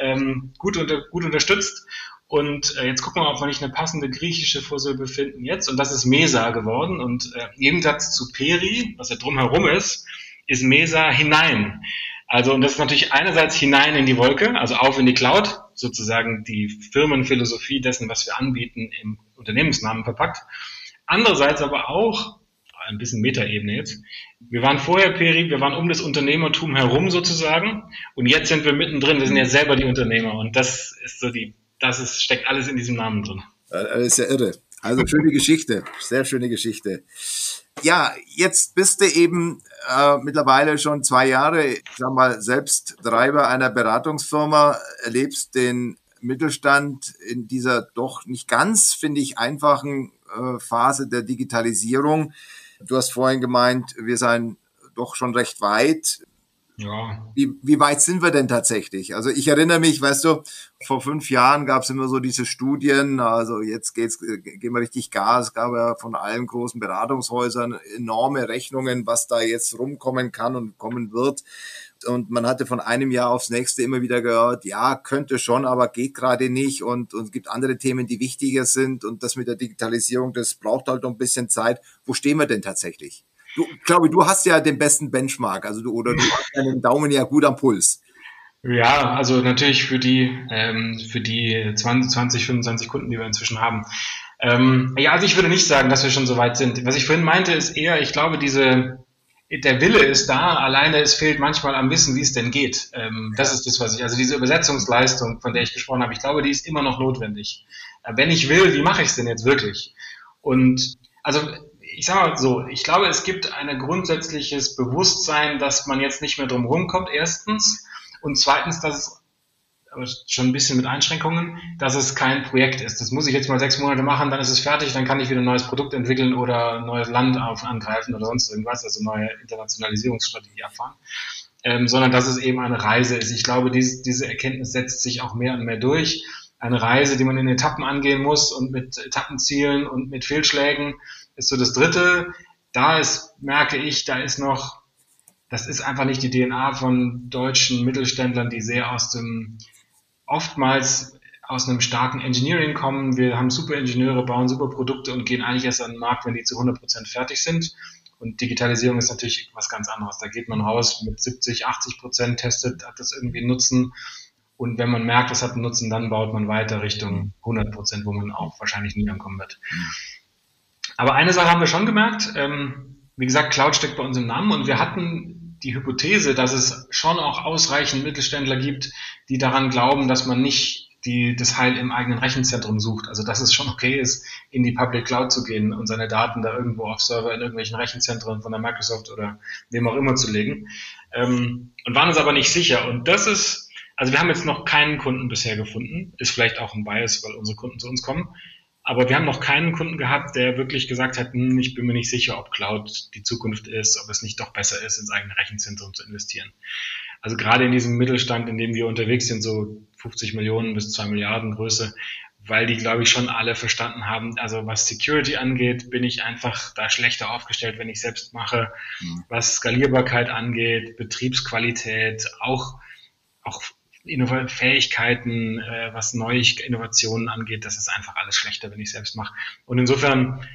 ähm, gut, unter, gut unterstützt. Und äh, jetzt gucken wir, ob wir nicht eine passende griechische Vorsilbe finden jetzt. Und das ist Mesa geworden. Und äh, im Gegensatz zu Peri, was ja drumherum ist, ist Mesa hinein. Also, und das ist natürlich einerseits hinein in die Wolke, also auf in die Cloud, sozusagen die Firmenphilosophie dessen, was wir anbieten, im Unternehmensnamen verpackt. Andererseits aber auch ein bisschen Metaebene jetzt. Wir waren vorher Peri, wir waren um das Unternehmertum herum sozusagen und jetzt sind wir mittendrin, wir sind ja selber die Unternehmer und das ist so die, das ist, steckt alles in diesem Namen drin. Das ist ja irre. Also schöne Geschichte, sehr schöne Geschichte. Ja, jetzt bist du eben äh, mittlerweile schon zwei Jahre, ich sag mal, selbst Treiber einer Beratungsfirma, erlebst den Mittelstand in dieser doch nicht ganz, finde ich, einfachen äh, Phase der Digitalisierung. Du hast vorhin gemeint, wir seien doch schon recht weit. Ja. Wie, wie weit sind wir denn tatsächlich? Also ich erinnere mich, weißt du, vor fünf Jahren gab es immer so diese Studien, also jetzt geht's, gehen wir richtig Gas, es gab ja von allen großen Beratungshäusern enorme Rechnungen, was da jetzt rumkommen kann und kommen wird. Und man hatte von einem Jahr aufs nächste immer wieder gehört, ja, könnte schon, aber geht gerade nicht. Und, es gibt andere Themen, die wichtiger sind. Und das mit der Digitalisierung, das braucht halt noch ein bisschen Zeit. Wo stehen wir denn tatsächlich? Du, glaube, du hast ja den besten Benchmark, also du, oder du hast deinen Daumen ja gut am Puls. Ja, also natürlich für die, ähm, für die 20, 20, 25 Kunden, die wir inzwischen haben. Ähm, ja, also ich würde nicht sagen, dass wir schon so weit sind. Was ich vorhin meinte, ist eher, ich glaube, diese, der Wille ist da, alleine es fehlt manchmal am Wissen, wie es denn geht. Ähm, das ist das, was ich, also diese Übersetzungsleistung, von der ich gesprochen habe, ich glaube, die ist immer noch notwendig. Äh, wenn ich will, wie mache ich es denn jetzt wirklich? Und also ich sage mal so, ich glaube, es gibt ein grundsätzliches Bewusstsein, dass man jetzt nicht mehr drum rumkommt, erstens. Und zweitens, dass es aber schon ein bisschen mit Einschränkungen, dass es kein Projekt ist. Das muss ich jetzt mal sechs Monate machen, dann ist es fertig, dann kann ich wieder ein neues Produkt entwickeln oder ein neues Land auf, angreifen oder sonst irgendwas, also neue Internationalisierungsstrategie erfahren. Ähm, sondern dass es eben eine Reise ist. Ich glaube, dies, diese Erkenntnis setzt sich auch mehr und mehr durch. Eine Reise, die man in Etappen angehen muss und mit Etappenzielen und mit Fehlschlägen ist so das Dritte. Da ist, merke ich, da ist noch, das ist einfach nicht die DNA von deutschen Mittelständlern, die sehr aus dem oftmals aus einem starken Engineering kommen. Wir haben super Ingenieure, bauen super Produkte und gehen eigentlich erst an den Markt, wenn die zu 100 Prozent fertig sind. Und Digitalisierung ist natürlich was ganz anderes. Da geht man raus mit 70, 80 Prozent, testet, hat das irgendwie Nutzen. Und wenn man merkt, es hat einen Nutzen, dann baut man weiter Richtung 100 Prozent, wo man auch wahrscheinlich nie ankommen wird. Aber eine Sache haben wir schon gemerkt. Ähm, wie gesagt, Cloud steckt bei uns im Namen und wir hatten die Hypothese, dass es schon auch ausreichend Mittelständler gibt, die daran glauben, dass man nicht die das Heil im eigenen Rechenzentrum sucht. Also dass es schon okay ist, in die Public Cloud zu gehen und seine Daten da irgendwo auf Server in irgendwelchen Rechenzentren von der Microsoft oder wem auch immer zu legen. Ähm, und waren uns aber nicht sicher. Und das ist, also wir haben jetzt noch keinen Kunden bisher gefunden. Ist vielleicht auch ein Bias, weil unsere Kunden zu uns kommen. Aber wir haben noch keinen Kunden gehabt, der wirklich gesagt hat, hm, ich bin mir nicht sicher, ob Cloud die Zukunft ist, ob es nicht doch besser ist, ins eigene Rechenzentrum zu investieren. Also gerade in diesem Mittelstand, in dem wir unterwegs sind, so 50 Millionen bis 2 Milliarden Größe, weil die, glaube ich, schon alle verstanden haben, also was Security angeht, bin ich einfach da schlechter aufgestellt, wenn ich selbst mache. Mhm. Was Skalierbarkeit angeht, Betriebsqualität, auch, auch Fähigkeiten, äh, was neue Innovationen angeht, das ist einfach alles schlechter, wenn ich selbst mache. Und insofern,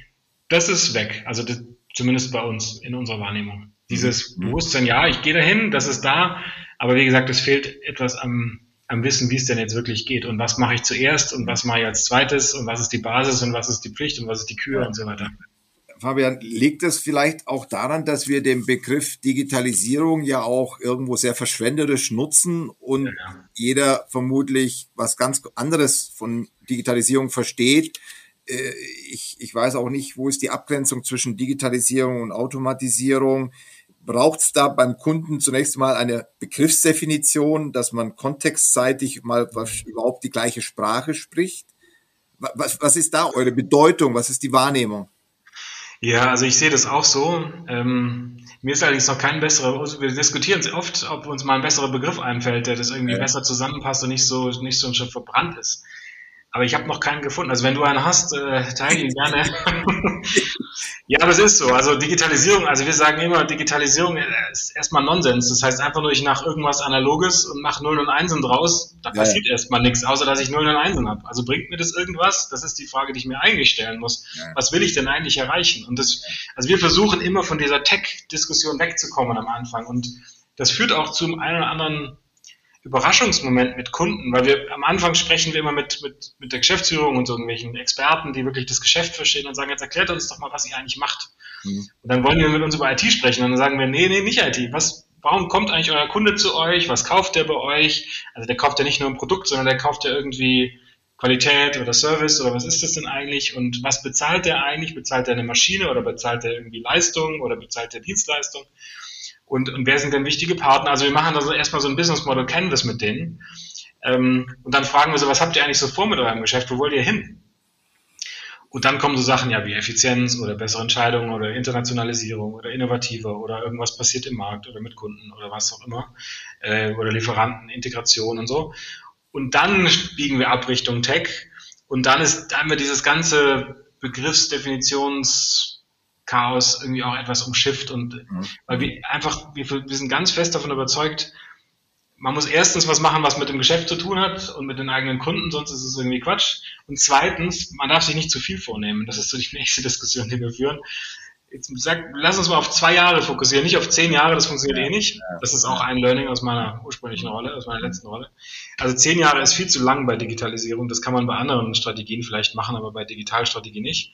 das ist weg. Also das, zumindest bei uns in unserer Wahrnehmung. Dieses mhm. Bewusstsein, ja, ich gehe dahin, das ist da, aber wie gesagt, es fehlt etwas am, am Wissen, wie es denn jetzt wirklich geht und was mache ich zuerst und was mache ich als zweites und was ist die Basis und was ist die Pflicht und was ist die Kür und so weiter. Fabian, liegt es vielleicht auch daran, dass wir den Begriff Digitalisierung ja auch irgendwo sehr verschwenderisch nutzen und ja, ja. jeder vermutlich was ganz anderes von Digitalisierung versteht? Äh, ich, ich weiß auch nicht, wo ist die Abgrenzung zwischen Digitalisierung und Automatisierung. Braucht es da beim Kunden zunächst mal eine Begriffsdefinition, dass man kontextseitig mal überhaupt die gleiche Sprache spricht? Was, was ist da eure Bedeutung? Was ist die Wahrnehmung? Ja, also ich sehe das auch so. Ähm, mir ist allerdings noch kein besserer, also wir diskutieren oft, ob uns mal ein besserer Begriff einfällt, der das irgendwie ja. besser zusammenpasst und nicht so, nicht so schon verbrannt ist. Aber ich habe noch keinen gefunden. Also wenn du einen hast, äh, teile ihn gerne. ja, das ist so. Also Digitalisierung, also wir sagen immer, Digitalisierung ist erstmal Nonsens. Das heißt einfach nur, ich nach irgendwas Analoges und mache Nullen und Einsen draus. Da passiert ja. erstmal nichts, außer dass ich Nullen und Einsen habe. Also bringt mir das irgendwas? Das ist die Frage, die ich mir eigentlich stellen muss. Ja. Was will ich denn eigentlich erreichen? Und das, also wir versuchen immer von dieser Tech-Diskussion wegzukommen am Anfang. Und das führt auch zum einen oder anderen Überraschungsmoment mit Kunden, weil wir am Anfang sprechen wir immer mit, mit, mit der Geschäftsführung und so irgendwelchen Experten, die wirklich das Geschäft verstehen und sagen, jetzt erklärt uns doch mal, was ihr eigentlich macht. Mhm. Und dann wollen wir mit uns über IT sprechen und dann sagen wir, nee, nee, nicht IT. Was, warum kommt eigentlich euer Kunde zu euch? Was kauft der bei euch? Also der kauft ja nicht nur ein Produkt, sondern der kauft ja irgendwie Qualität oder Service oder was ist das denn eigentlich? Und was bezahlt der eigentlich? Bezahlt er eine Maschine oder bezahlt er irgendwie Leistung oder bezahlt er Dienstleistung? Und, und wer sind denn wichtige Partner? Also wir machen da so erstmal so ein Business Model Canvas mit denen. Ähm, und dann fragen wir so, was habt ihr eigentlich so vor mit eurem Geschäft? Wo wollt ihr hin? Und dann kommen so Sachen ja wie Effizienz oder bessere Entscheidungen oder Internationalisierung oder innovativer oder irgendwas passiert im Markt oder mit Kunden oder was auch immer äh, oder Lieferanten, Integration und so. Und dann biegen wir ab Richtung Tech und dann ist dann haben wir dieses ganze Begriffsdefinitions Chaos irgendwie auch etwas umschifft und mhm. weil wir einfach, wir, wir sind ganz fest davon überzeugt, man muss erstens was machen, was mit dem Geschäft zu tun hat und mit den eigenen Kunden, sonst ist es irgendwie Quatsch. Und zweitens, man darf sich nicht zu viel vornehmen. Das ist so die nächste Diskussion, die wir führen. Jetzt sag, lass uns mal auf zwei Jahre fokussieren, nicht auf zehn Jahre, das funktioniert eh nicht. Das ist auch ein Learning aus meiner ursprünglichen Rolle, aus meiner letzten Rolle. Also zehn Jahre ist viel zu lang bei Digitalisierung. Das kann man bei anderen Strategien vielleicht machen, aber bei Digitalstrategie nicht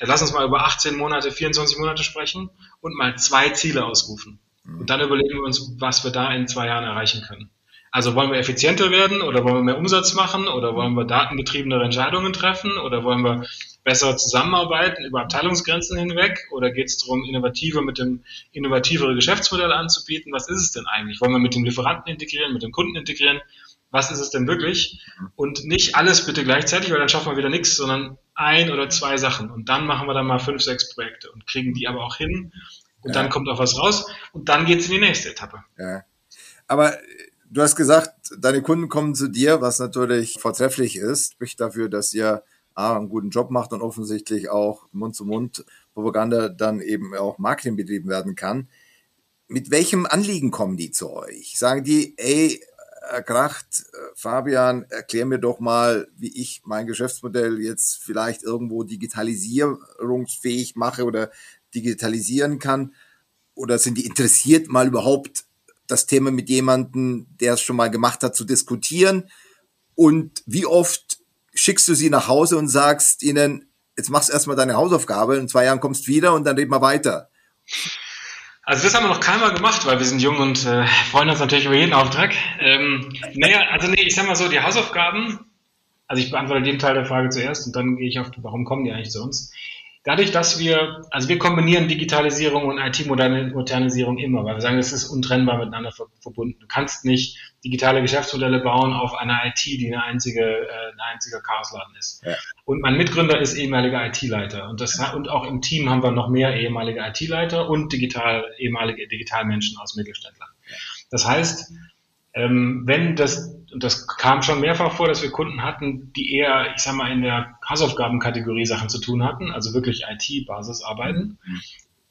lass uns mal über 18 Monate, 24 Monate sprechen und mal zwei Ziele ausrufen. Und dann überlegen wir uns, was wir da in zwei Jahren erreichen können. Also wollen wir effizienter werden oder wollen wir mehr Umsatz machen oder wollen wir datengetriebenere Entscheidungen treffen oder wollen wir besser zusammenarbeiten über Abteilungsgrenzen hinweg oder geht es darum, innovativer mit dem innovativere Geschäftsmodelle anzubieten? Was ist es denn eigentlich? Wollen wir mit dem Lieferanten integrieren, mit dem Kunden integrieren? Was ist es denn wirklich? Und nicht alles bitte gleichzeitig, weil dann schaffen wir wieder nichts, sondern ein oder zwei Sachen und dann machen wir dann mal fünf, sechs Projekte und kriegen die aber auch hin und ja. dann kommt auch was raus und dann geht's in die nächste Etappe. Ja. Aber du hast gesagt, deine Kunden kommen zu dir, was natürlich vortrefflich ist, spricht dafür, dass ihr A, einen guten Job macht und offensichtlich auch Mund-zu-Mund-Propaganda dann eben auch Marketing betrieben werden kann. Mit welchem Anliegen kommen die zu euch? Sagen die, ey, erkracht. Äh, Fabian, erklär mir doch mal, wie ich mein Geschäftsmodell jetzt vielleicht irgendwo digitalisierungsfähig mache oder digitalisieren kann. Oder sind die interessiert, mal überhaupt das Thema mit jemandem, der es schon mal gemacht hat, zu diskutieren? Und wie oft schickst du sie nach Hause und sagst ihnen, jetzt machst du erstmal deine Hausaufgabe, in zwei Jahren kommst du wieder und dann reden wir weiter? Also das haben wir noch keinmal gemacht, weil wir sind jung und äh, freuen uns natürlich über jeden Auftrag. Ähm, naja, also nee, ich sag mal so, die Hausaufgaben, also ich beantworte den Teil der Frage zuerst und dann gehe ich auf, warum kommen die eigentlich zu uns? Dadurch, dass wir, also wir kombinieren Digitalisierung und IT-Modernisierung immer, weil wir sagen, das ist untrennbar miteinander verbunden. Du kannst nicht digitale Geschäftsmodelle bauen auf einer IT, die eine einzige, äh, ein einziger Chaosladen ist. Ja. Und mein Mitgründer ist ehemaliger IT-Leiter und das und auch im Team haben wir noch mehr ehemalige IT-Leiter und digital ehemalige Digitalmenschen aus Mittelständlern. Das heißt, ähm, wenn das, und das kam schon mehrfach vor, dass wir Kunden hatten, die eher, ich sag mal, in der Hausaufgabenkategorie Sachen zu tun hatten, also wirklich IT-Basis arbeiten, mhm.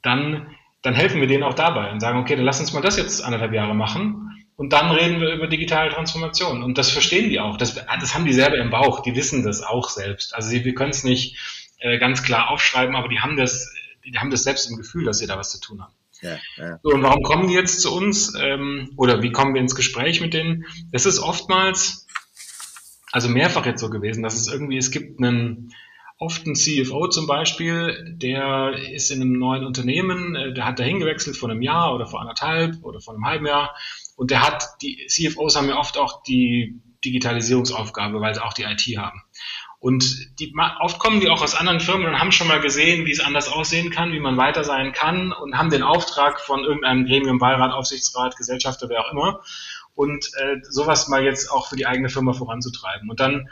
dann, dann helfen wir denen auch dabei und sagen, okay, dann lass uns mal das jetzt anderthalb Jahre machen und dann reden wir über digitale Transformation. Und das verstehen die auch. Das, das haben die selber im Bauch. Die wissen das auch selbst. Also sie, wir können es nicht äh, ganz klar aufschreiben, aber die haben das, die haben das selbst im Gefühl, dass sie da was zu tun haben. Ja, ja. So, und warum kommen die jetzt zu uns? Ähm, oder wie kommen wir ins Gespräch mit denen? Es ist oftmals, also mehrfach jetzt so gewesen, dass es irgendwie, es gibt einen, oft einen CFO zum Beispiel, der ist in einem neuen Unternehmen, äh, der hat dahin gewechselt vor einem Jahr oder vor anderthalb oder vor einem halben Jahr und der hat, die CFOs haben ja oft auch die Digitalisierungsaufgabe, weil sie auch die IT haben. Und die, oft kommen die auch aus anderen Firmen und haben schon mal gesehen, wie es anders aussehen kann, wie man weiter sein kann und haben den Auftrag von irgendeinem Gremium, Beirat, Aufsichtsrat, Gesellschafter, wer auch immer, und äh, sowas mal jetzt auch für die eigene Firma voranzutreiben. Und dann,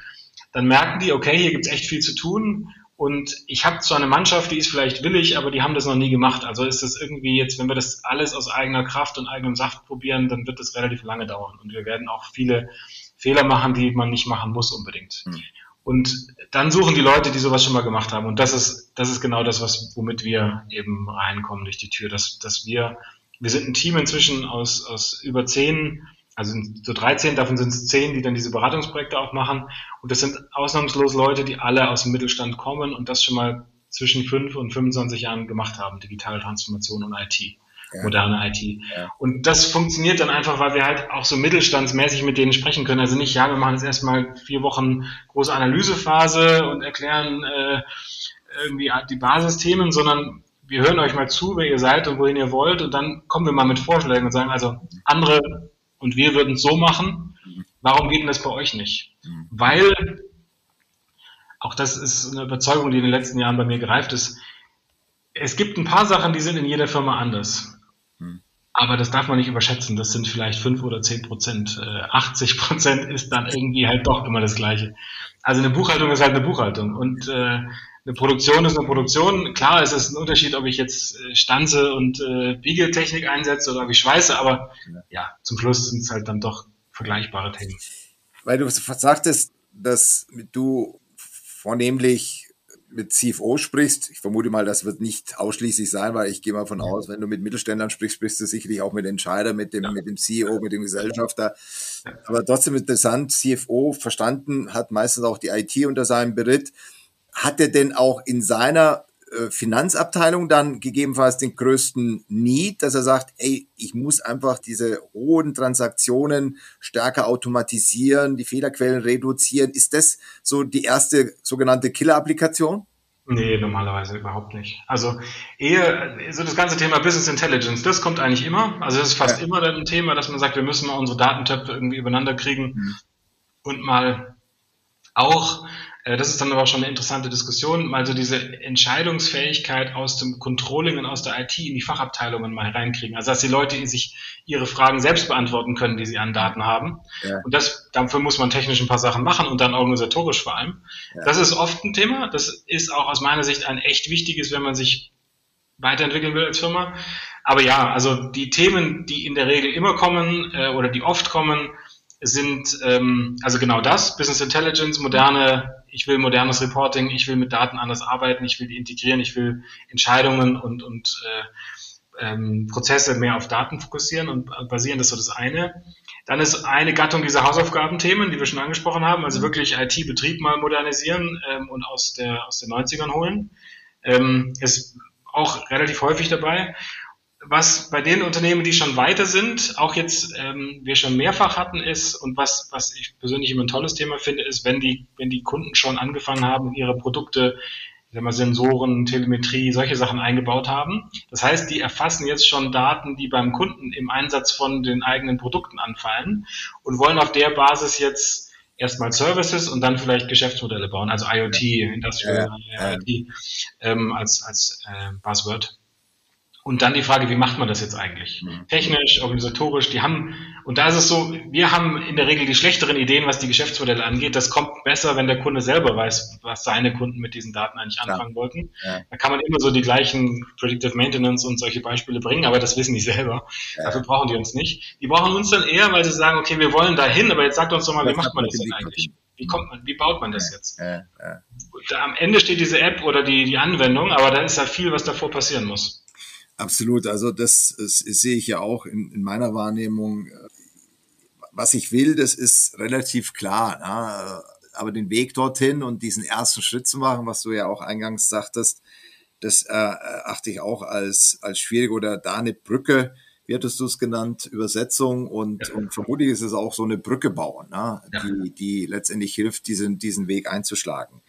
dann merken die, okay, hier gibt's echt viel zu tun und ich habe zwar eine Mannschaft, die ist vielleicht willig, aber die haben das noch nie gemacht. Also ist das irgendwie jetzt, wenn wir das alles aus eigener Kraft und eigenem Saft probieren, dann wird das relativ lange dauern und wir werden auch viele Fehler machen, die man nicht machen muss unbedingt. Mhm. Und dann suchen die Leute, die sowas schon mal gemacht haben. Und das ist, das ist genau das, was, womit wir eben reinkommen durch die Tür, dass, dass wir, wir sind ein Team inzwischen aus, aus über zehn, also so 13, davon sind es zehn, die dann diese Beratungsprojekte auch machen. Und das sind ausnahmslos Leute, die alle aus dem Mittelstand kommen und das schon mal zwischen fünf und 25 Jahren gemacht haben, digitale Transformation und IT ja. moderne IT. Ja. Und das funktioniert dann einfach, weil wir halt auch so mittelstandsmäßig mit denen sprechen können. Also nicht, ja, wir machen jetzt erstmal vier Wochen große Analysephase und erklären äh, irgendwie die Basisthemen, sondern wir hören euch mal zu, wer ihr seid und wohin ihr wollt und dann kommen wir mal mit Vorschlägen und sagen, also andere und wir würden es so machen, warum geht denn das bei euch nicht? Weil, auch das ist eine Überzeugung, die in den letzten Jahren bei mir gereift ist, es gibt ein paar Sachen, die sind in jeder Firma anders. Aber das darf man nicht überschätzen. Das sind vielleicht fünf oder zehn Prozent. 80 äh, Prozent ist dann irgendwie halt doch immer das Gleiche. Also eine Buchhaltung ist halt eine Buchhaltung. Und äh, eine Produktion ist eine Produktion. Klar ist es ein Unterschied, ob ich jetzt äh, Stanze und äh, Biegeltechnik einsetze oder ob ich schweiße. Aber ja, zum Schluss sind es halt dann doch vergleichbare Themen. Weil du sagtest, dass du vornehmlich mit CFO sprichst, ich vermute mal, das wird nicht ausschließlich sein, weil ich gehe mal von aus, wenn du mit Mittelständlern sprichst, sprichst du sicherlich auch mit Entscheider, mit dem, ja. mit dem CEO, mit dem Gesellschafter. Aber trotzdem interessant, CFO verstanden, hat meistens auch die IT unter seinem Beritt. Hat er denn auch in seiner äh, Finanzabteilung dann gegebenenfalls den größten Need, dass er sagt, ey, ich muss einfach diese hohen Transaktionen stärker automatisieren, die Fehlerquellen reduzieren. Ist das so die erste sogenannte Killer-Applikation? Nee, normalerweise überhaupt nicht. Also eher so das ganze Thema Business Intelligence, das kommt eigentlich immer. Also das ist fast ja. immer ein Thema, dass man sagt, wir müssen mal unsere Datentöpfe irgendwie übereinander kriegen mhm. und mal auch das ist dann aber schon eine interessante Diskussion, mal so diese Entscheidungsfähigkeit aus dem Controlling und aus der IT in die Fachabteilungen mal reinkriegen. Also dass die Leute sich ihre Fragen selbst beantworten können, die sie an Daten haben. Ja. Und das, dafür muss man technisch ein paar Sachen machen und dann organisatorisch vor allem. Ja. Das ist oft ein Thema. Das ist auch aus meiner Sicht ein echt wichtiges, wenn man sich weiterentwickeln will als Firma. Aber ja, also die Themen, die in der Regel immer kommen äh, oder die oft kommen, sind ähm, also genau das, Business Intelligence, moderne, ich will modernes Reporting, ich will mit Daten anders arbeiten, ich will die integrieren, ich will Entscheidungen und, und äh, ähm, Prozesse mehr auf Daten fokussieren und basieren, das ist so das eine. Dann ist eine Gattung dieser Hausaufgabenthemen, die wir schon angesprochen haben, also wirklich IT-Betrieb mal modernisieren ähm, und aus, der, aus den 90ern holen. Ähm, ist auch relativ häufig dabei was bei den Unternehmen, die schon weiter sind, auch jetzt ähm, wir schon mehrfach hatten, ist und was, was ich persönlich immer ein tolles Thema finde, ist, wenn die, wenn die Kunden schon angefangen haben, ihre Produkte wir Sensoren, Telemetrie, solche Sachen eingebaut haben. Das heißt, die erfassen jetzt schon Daten, die beim Kunden im Einsatz von den eigenen Produkten anfallen und wollen auf der Basis jetzt erstmal Services und dann vielleicht Geschäftsmodelle bauen, also IoT, Industrial ja, IoT ähm, als, als äh, Buzzword. Und dann die Frage, wie macht man das jetzt eigentlich? Mhm. Technisch, organisatorisch, die haben, und da ist es so, wir haben in der Regel die schlechteren Ideen, was die Geschäftsmodelle angeht. Das kommt besser, wenn der Kunde selber weiß, was seine Kunden mit diesen Daten eigentlich anfangen ja. wollten. Ja. Da kann man immer so die gleichen Predictive Maintenance und solche Beispiele bringen, aber das wissen die selber. Ja. Dafür brauchen die uns nicht. Die brauchen uns dann eher, weil sie sagen, okay, wir wollen dahin, aber jetzt sagt uns doch mal, wie macht man das denn eigentlich? Wie kommt man, wie baut man das jetzt? Da am Ende steht diese App oder die, die Anwendung, aber da ist ja viel, was davor passieren muss. Absolut. Also das, das, das sehe ich ja auch in, in meiner Wahrnehmung. Was ich will, das ist relativ klar. Ne? Aber den Weg dorthin und diesen ersten Schritt zu machen, was du ja auch eingangs sagtest, das äh, achte ich auch als, als schwierig oder da eine Brücke, wie hattest du es genannt, Übersetzung und, ja. und vermutlich ist es auch so eine Brücke bauen, ne? Ja. die, die letztendlich hilft, diesen, diesen Weg einzuschlagen.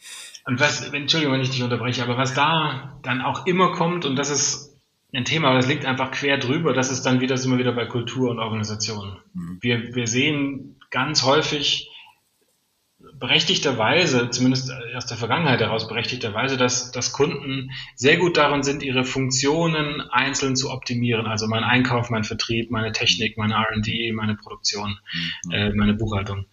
Und was, Entschuldigung, wenn ich dich unterbreche, aber was da dann auch immer kommt, und das ist ein Thema, aber das liegt einfach quer drüber. Das ist dann wieder, sind wir wieder bei Kultur und Organisation. Mhm. Wir, wir sehen ganz häufig berechtigterweise, zumindest aus der Vergangenheit heraus berechtigterweise, dass, dass Kunden sehr gut darin sind, ihre Funktionen einzeln zu optimieren. Also mein Einkauf, mein Vertrieb, meine Technik, meine R&D, meine Produktion, mhm. äh, meine Buchhaltung.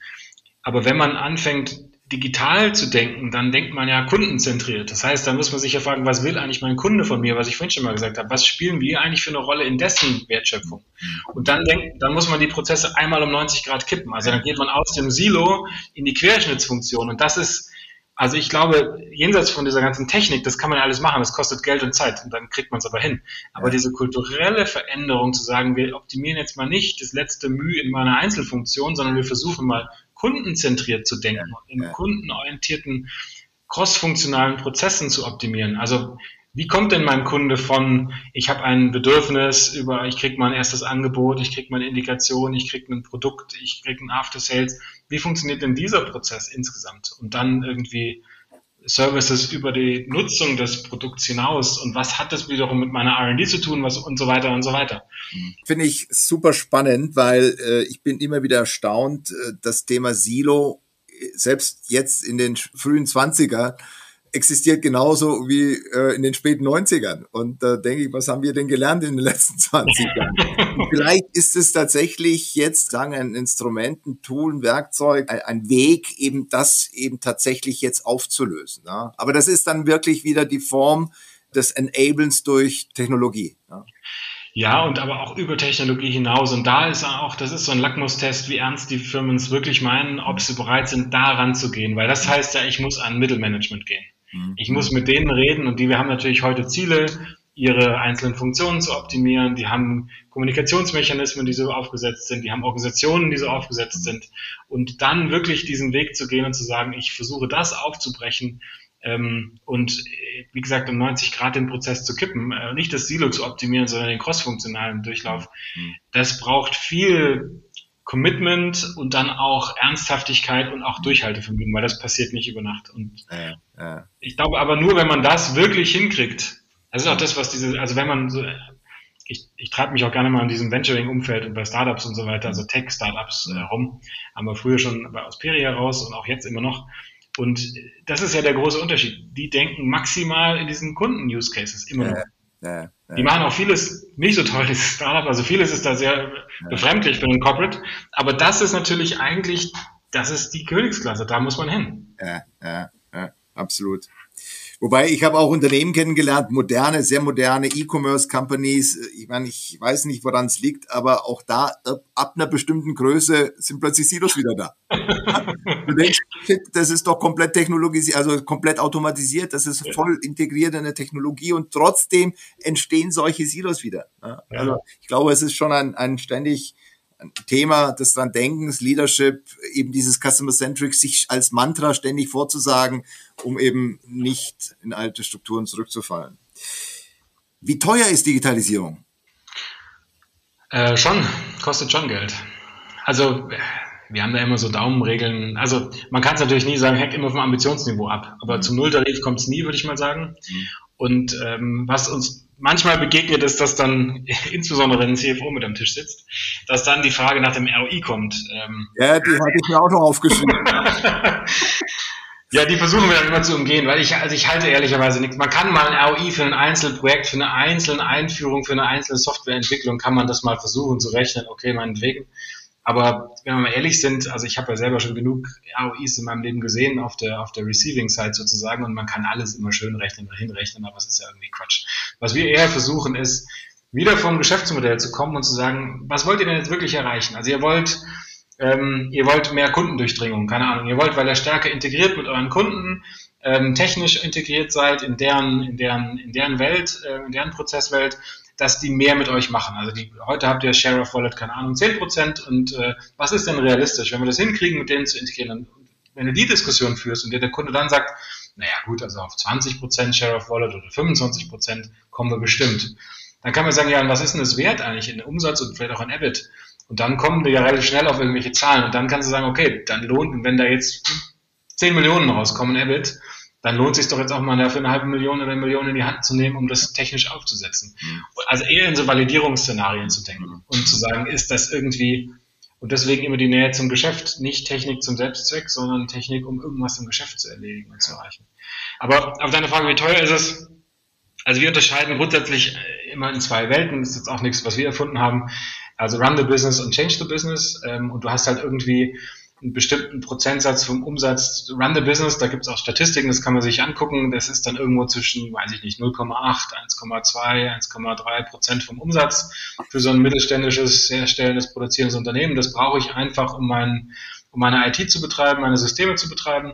Aber wenn man anfängt, digital zu denken, dann denkt man ja kundenzentriert. Das heißt, da muss man sich ja fragen, was will eigentlich mein Kunde von mir, was ich vorhin schon mal gesagt habe, was spielen wir eigentlich für eine Rolle in dessen Wertschöpfung? Und dann denkt, dann muss man die Prozesse einmal um 90 Grad kippen. Also dann geht man aus dem Silo in die Querschnittsfunktion. Und das ist, also ich glaube, jenseits von dieser ganzen Technik, das kann man alles machen, das kostet Geld und Zeit und dann kriegt man es aber hin. Aber diese kulturelle Veränderung zu sagen, wir optimieren jetzt mal nicht das letzte Mühe in meiner Einzelfunktion, sondern wir versuchen mal kundenzentriert zu denken und in kundenorientierten crossfunktionalen Prozessen zu optimieren. Also wie kommt denn mein Kunde von, ich habe ein Bedürfnis über, ich kriege mein erstes Angebot, ich kriege meine Indikation, ich kriege ein Produkt, ich kriege ein After Sales. Wie funktioniert denn dieser Prozess insgesamt? Und dann irgendwie Services über die Nutzung des Produkts hinaus und was hat das wiederum mit meiner R&D zu tun was und so weiter und so weiter. Finde ich super spannend, weil äh, ich bin immer wieder erstaunt, äh, das Thema Silo äh, selbst jetzt in den frühen Zwanziger existiert genauso wie äh, in den späten 90ern. Und da äh, denke ich, was haben wir denn gelernt in den letzten 20 Jahren? vielleicht ist es tatsächlich jetzt, sagen ein Instrument, ein Tool, ein Werkzeug, ein, ein Weg, eben das eben tatsächlich jetzt aufzulösen. Ja? Aber das ist dann wirklich wieder die Form des Enablens durch Technologie. Ja? Ja, und aber auch über Technologie hinaus. Und da ist auch, das ist so ein Lackmustest, wie ernst die Firmen es wirklich meinen, ob sie bereit sind, daran zu gehen. Weil das heißt ja, ich muss an Mittelmanagement gehen. Mhm. Ich muss mit denen reden und die, wir haben natürlich heute Ziele, ihre einzelnen Funktionen zu optimieren. Die haben Kommunikationsmechanismen, die so aufgesetzt sind. Die haben Organisationen, die so aufgesetzt sind. Und dann wirklich diesen Weg zu gehen und zu sagen, ich versuche das aufzubrechen ähm, und wie gesagt, um 90 Grad den Prozess zu kippen, äh, nicht das Silo zu optimieren, sondern den crossfunktionalen Durchlauf. Mhm. Das braucht viel Commitment und dann auch Ernsthaftigkeit und auch Durchhaltevermögen, weil das passiert nicht über Nacht. Und ja, ja. ich glaube aber nur, wenn man das wirklich hinkriegt, das ist auch das, was diese, also wenn man so, ich, ich treibe mich auch gerne mal in diesem Venturing-Umfeld und bei Startups und so weiter, also Tech-Startups äh, rum, haben wir früher schon bei Ausperia raus und auch jetzt immer noch. Und das ist ja der große Unterschied. Die denken maximal in diesen Kunden-Use-Cases immer noch. Ja, die machen auch vieles nicht so toll, dieses Startup. Also vieles ist da sehr befremdlich für einen Corporate. Aber das ist natürlich eigentlich, das ist die Königsklasse. Da muss man hin. Ja, ja, ja absolut. Wobei ich habe auch Unternehmen kennengelernt, moderne, sehr moderne E-Commerce-Companies. Ich meine, ich weiß nicht, woran es liegt, aber auch da ab einer bestimmten Größe sind plötzlich Silos wieder da. du denkst, shit, das ist doch komplett technologisiert, also komplett automatisiert, das ist voll integriert in der Technologie und trotzdem entstehen solche Silos wieder. Also ich glaube, es ist schon ein, ein ständig Thema des dran Denkens, Leadership, eben dieses Customer-Centric, sich als Mantra ständig vorzusagen, um eben nicht in alte Strukturen zurückzufallen. Wie teuer ist Digitalisierung? Äh, schon, kostet schon Geld. Also wir haben da immer so Daumenregeln. Also man kann es natürlich nie sagen, hack immer vom Ambitionsniveau ab. Aber mhm. zum Nulltarif kommt es nie, würde ich mal sagen. Mhm. Und ähm, was uns manchmal begegnet, ist, dass dann, insbesondere wenn ein CFO mit am Tisch sitzt, dass dann die Frage nach dem ROI kommt. Ähm, ja, die hatte ich mir auch noch aufgeschrieben. Ja, die versuchen wir dann immer zu umgehen, weil ich, also ich halte ehrlicherweise nichts. Man kann mal ein ROI für ein Einzelprojekt, für eine einzelne Einführung, für eine einzelne Softwareentwicklung, kann man das mal versuchen zu rechnen, okay, meinetwegen. Aber wenn wir mal ehrlich sind, also ich habe ja selber schon genug ROIs in meinem Leben gesehen auf der, auf der Receiving Side sozusagen und man kann alles immer schön rechnen und hinrechnen, aber es ist ja irgendwie Quatsch. Was wir eher versuchen ist, wieder vom Geschäftsmodell zu kommen und zu sagen, was wollt ihr denn jetzt wirklich erreichen? Also ihr wollt, ähm, ihr wollt mehr Kundendurchdringung, keine Ahnung, ihr wollt, weil ihr stärker integriert mit euren Kunden, ähm, technisch integriert seid in deren, in deren, in deren Welt, äh, in deren Prozesswelt, dass die mehr mit euch machen. Also die, heute habt ihr Share of Wallet, keine Ahnung, 10% und äh, was ist denn realistisch? Wenn wir das hinkriegen, mit denen zu integrieren, dann, wenn du die Diskussion führst und dir der Kunde dann sagt, naja gut, also auf 20% Share of Wallet oder 25% kommen wir bestimmt. Dann kann man sagen, ja, und was ist denn das wert eigentlich in Umsatz und vielleicht auch in EBIT? Und dann kommen wir ja relativ schnell auf irgendwelche Zahlen und dann kannst du sagen, okay, dann lohnt, wenn da jetzt 10 Millionen rauskommen EBIT, dann lohnt es sich doch jetzt auch mal dafür eine halbe Million oder eine Million in die Hand zu nehmen, um das technisch aufzusetzen. Mhm. Also eher in so Validierungsszenarien zu denken mhm. und zu sagen, ist das irgendwie, und deswegen immer die Nähe zum Geschäft, nicht Technik zum Selbstzweck, sondern Technik, um irgendwas im Geschäft zu erledigen und zu erreichen. Aber auf deine Frage, wie teuer ist es? Also wir unterscheiden grundsätzlich immer in zwei Welten. Das ist jetzt auch nichts, was wir erfunden haben. Also Run the Business und Change the Business. Ähm, und du hast halt irgendwie einen bestimmten Prozentsatz vom Umsatz Run the Business, da gibt es auch Statistiken, das kann man sich angucken, das ist dann irgendwo zwischen, weiß ich nicht, 0,8, 1,2, 1,3 Prozent vom Umsatz für so ein mittelständisches, herstellendes, produzierendes Unternehmen. Das brauche ich einfach, um, mein, um meine IT zu betreiben, meine Systeme zu betreiben.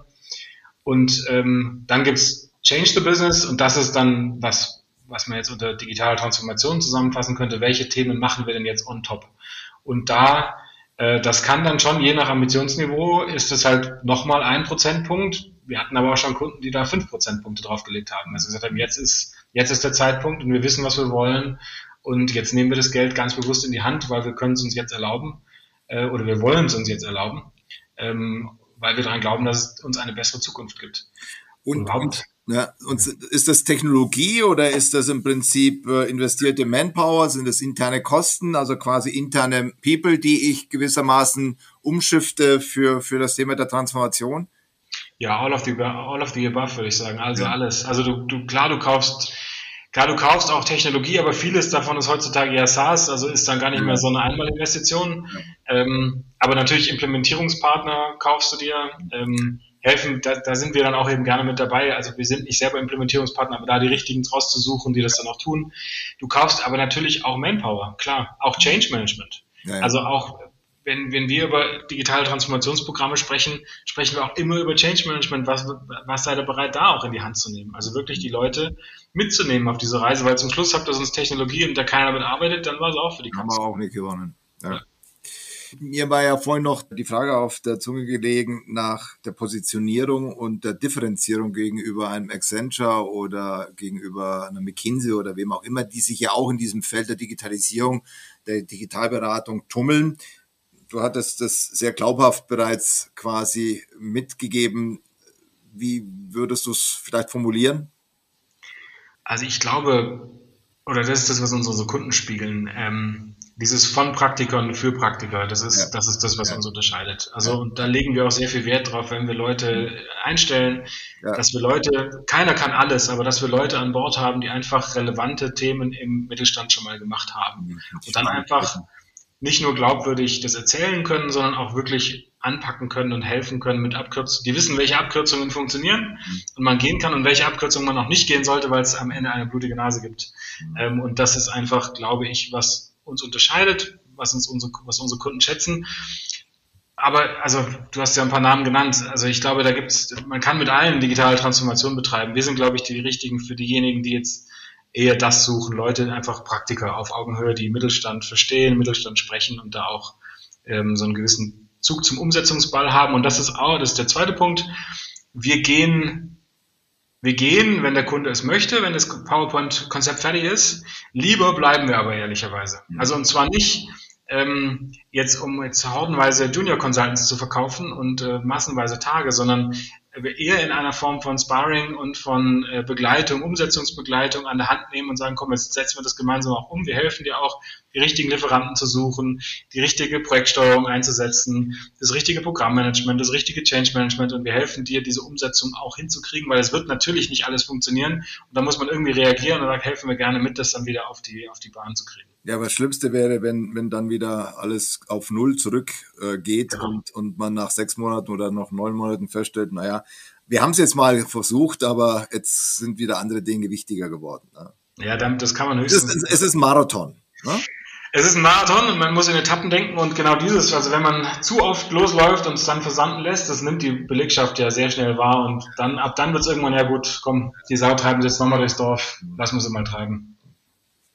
Und ähm, dann gibt's Change the Business und das ist dann was, was man jetzt unter digitale Transformation zusammenfassen könnte. Welche Themen machen wir denn jetzt on top? Und da das kann dann schon, je nach Ambitionsniveau, ist es halt nochmal ein Prozentpunkt. Wir hatten aber auch schon Kunden, die da fünf Prozentpunkte draufgelegt haben. Also gesagt haben, jetzt ist, jetzt ist der Zeitpunkt und wir wissen, was wir wollen. Und jetzt nehmen wir das Geld ganz bewusst in die Hand, weil wir können es uns jetzt erlauben, äh, oder wir wollen es uns jetzt erlauben, ähm, weil wir daran glauben, dass es uns eine bessere Zukunft gibt. Und, und ja, und ist das Technologie oder ist das im Prinzip äh, investierte Manpower? Sind das interne Kosten, also quasi interne People, die ich gewissermaßen umschifte für, für das Thema der Transformation? Ja, all of the, all of the above, würde ich sagen. Also ja. alles. Also du, du, klar, du kaufst, klar, du kaufst auch Technologie, aber vieles davon ist heutzutage eher SaaS, also ist dann gar nicht mehr so eine Einmalinvestition. Ja. Ähm, aber natürlich Implementierungspartner kaufst du dir. Ähm, helfen, da, da sind wir dann auch eben gerne mit dabei. Also wir sind nicht selber Implementierungspartner, aber da die richtigen rauszusuchen, die das dann auch tun. Du kaufst aber natürlich auch Manpower, klar, auch Change Management. Ja, ja. Also auch wenn, wenn wir über digitale Transformationsprogramme sprechen, sprechen wir auch immer über Change Management. Was, was seid ihr bereit, da auch in die Hand zu nehmen? Also wirklich die Leute mitzunehmen auf diese Reise, weil zum Schluss habt ihr sonst Technologie und da keiner damit arbeitet, dann war es auch für die Kanzler. Haben wir auch nicht gewonnen. Ja. Mir war ja vorhin noch die Frage auf der Zunge gelegen nach der Positionierung und der Differenzierung gegenüber einem Accenture oder gegenüber einer McKinsey oder wem auch immer, die sich ja auch in diesem Feld der Digitalisierung, der Digitalberatung tummeln. Du hattest das sehr glaubhaft bereits quasi mitgegeben. Wie würdest du es vielleicht formulieren? Also ich glaube, oder das ist das, was unsere Kunden spiegeln. Ähm, dieses von Praktikern für Praktiker, das ist, ja. das ist das, was ja. uns unterscheidet. Also, und da legen wir auch sehr viel Wert drauf, wenn wir Leute einstellen, ja. dass wir Leute, keiner kann alles, aber dass wir Leute an Bord haben, die einfach relevante Themen im Mittelstand schon mal gemacht haben. Und dann einfach nicht nur glaubwürdig das erzählen können, sondern auch wirklich anpacken können und helfen können mit Abkürzungen. Die wissen, welche Abkürzungen funktionieren mhm. und man gehen kann und welche Abkürzungen man auch nicht gehen sollte, weil es am Ende eine blutige Nase gibt. Mhm. Ähm, und das ist einfach, glaube ich, was uns unterscheidet, was uns unsere, was unsere Kunden schätzen. Aber also du hast ja ein paar Namen genannt. Also ich glaube, da gibt's, man kann mit allen digitale Transformation betreiben. Wir sind, glaube ich, die richtigen für diejenigen, die jetzt eher das suchen, Leute einfach Praktiker auf Augenhöhe, die Mittelstand verstehen, Mittelstand sprechen und da auch ähm, so einen gewissen Zug zum Umsetzungsball haben. Und das ist auch, das ist der zweite Punkt. Wir gehen wir gehen, wenn der Kunde es möchte, wenn das PowerPoint-Konzept fertig ist. Lieber bleiben wir aber ehrlicherweise. Mhm. Also und zwar nicht, ähm, jetzt um jetzt hordenweise Junior Consultants zu verkaufen und äh, massenweise Tage, sondern eher in einer Form von Sparring und von äh, Begleitung, Umsetzungsbegleitung an der Hand nehmen und sagen, komm, jetzt setzen wir das gemeinsam auch um. Wir helfen dir auch, die richtigen Lieferanten zu suchen, die richtige Projektsteuerung einzusetzen, das richtige Programmmanagement, das richtige Change Management und wir helfen dir, diese Umsetzung auch hinzukriegen, weil es wird natürlich nicht alles funktionieren und da muss man irgendwie reagieren und da helfen wir gerne mit, das dann wieder auf die, auf die Bahn zu kriegen. Ja, aber das Schlimmste wäre, wenn, wenn dann wieder alles auf Null zurückgeht äh, geht genau. und, und man nach sechs Monaten oder noch neun Monaten feststellt, naja, wir haben es jetzt mal versucht, aber jetzt sind wieder andere Dinge wichtiger geworden. Ne? Ja, dann, das kann man höchstens. Es ist, es ist ein Marathon. Ne? Es ist ein Marathon und man muss in Etappen denken und genau dieses, also wenn man zu oft losläuft und es dann versanden lässt, das nimmt die Belegschaft ja sehr schnell wahr und dann ab dann wird es irgendwann, ja gut, komm, die Sau treiben jetzt nochmal durchs Dorf, lass wir sie mal treiben.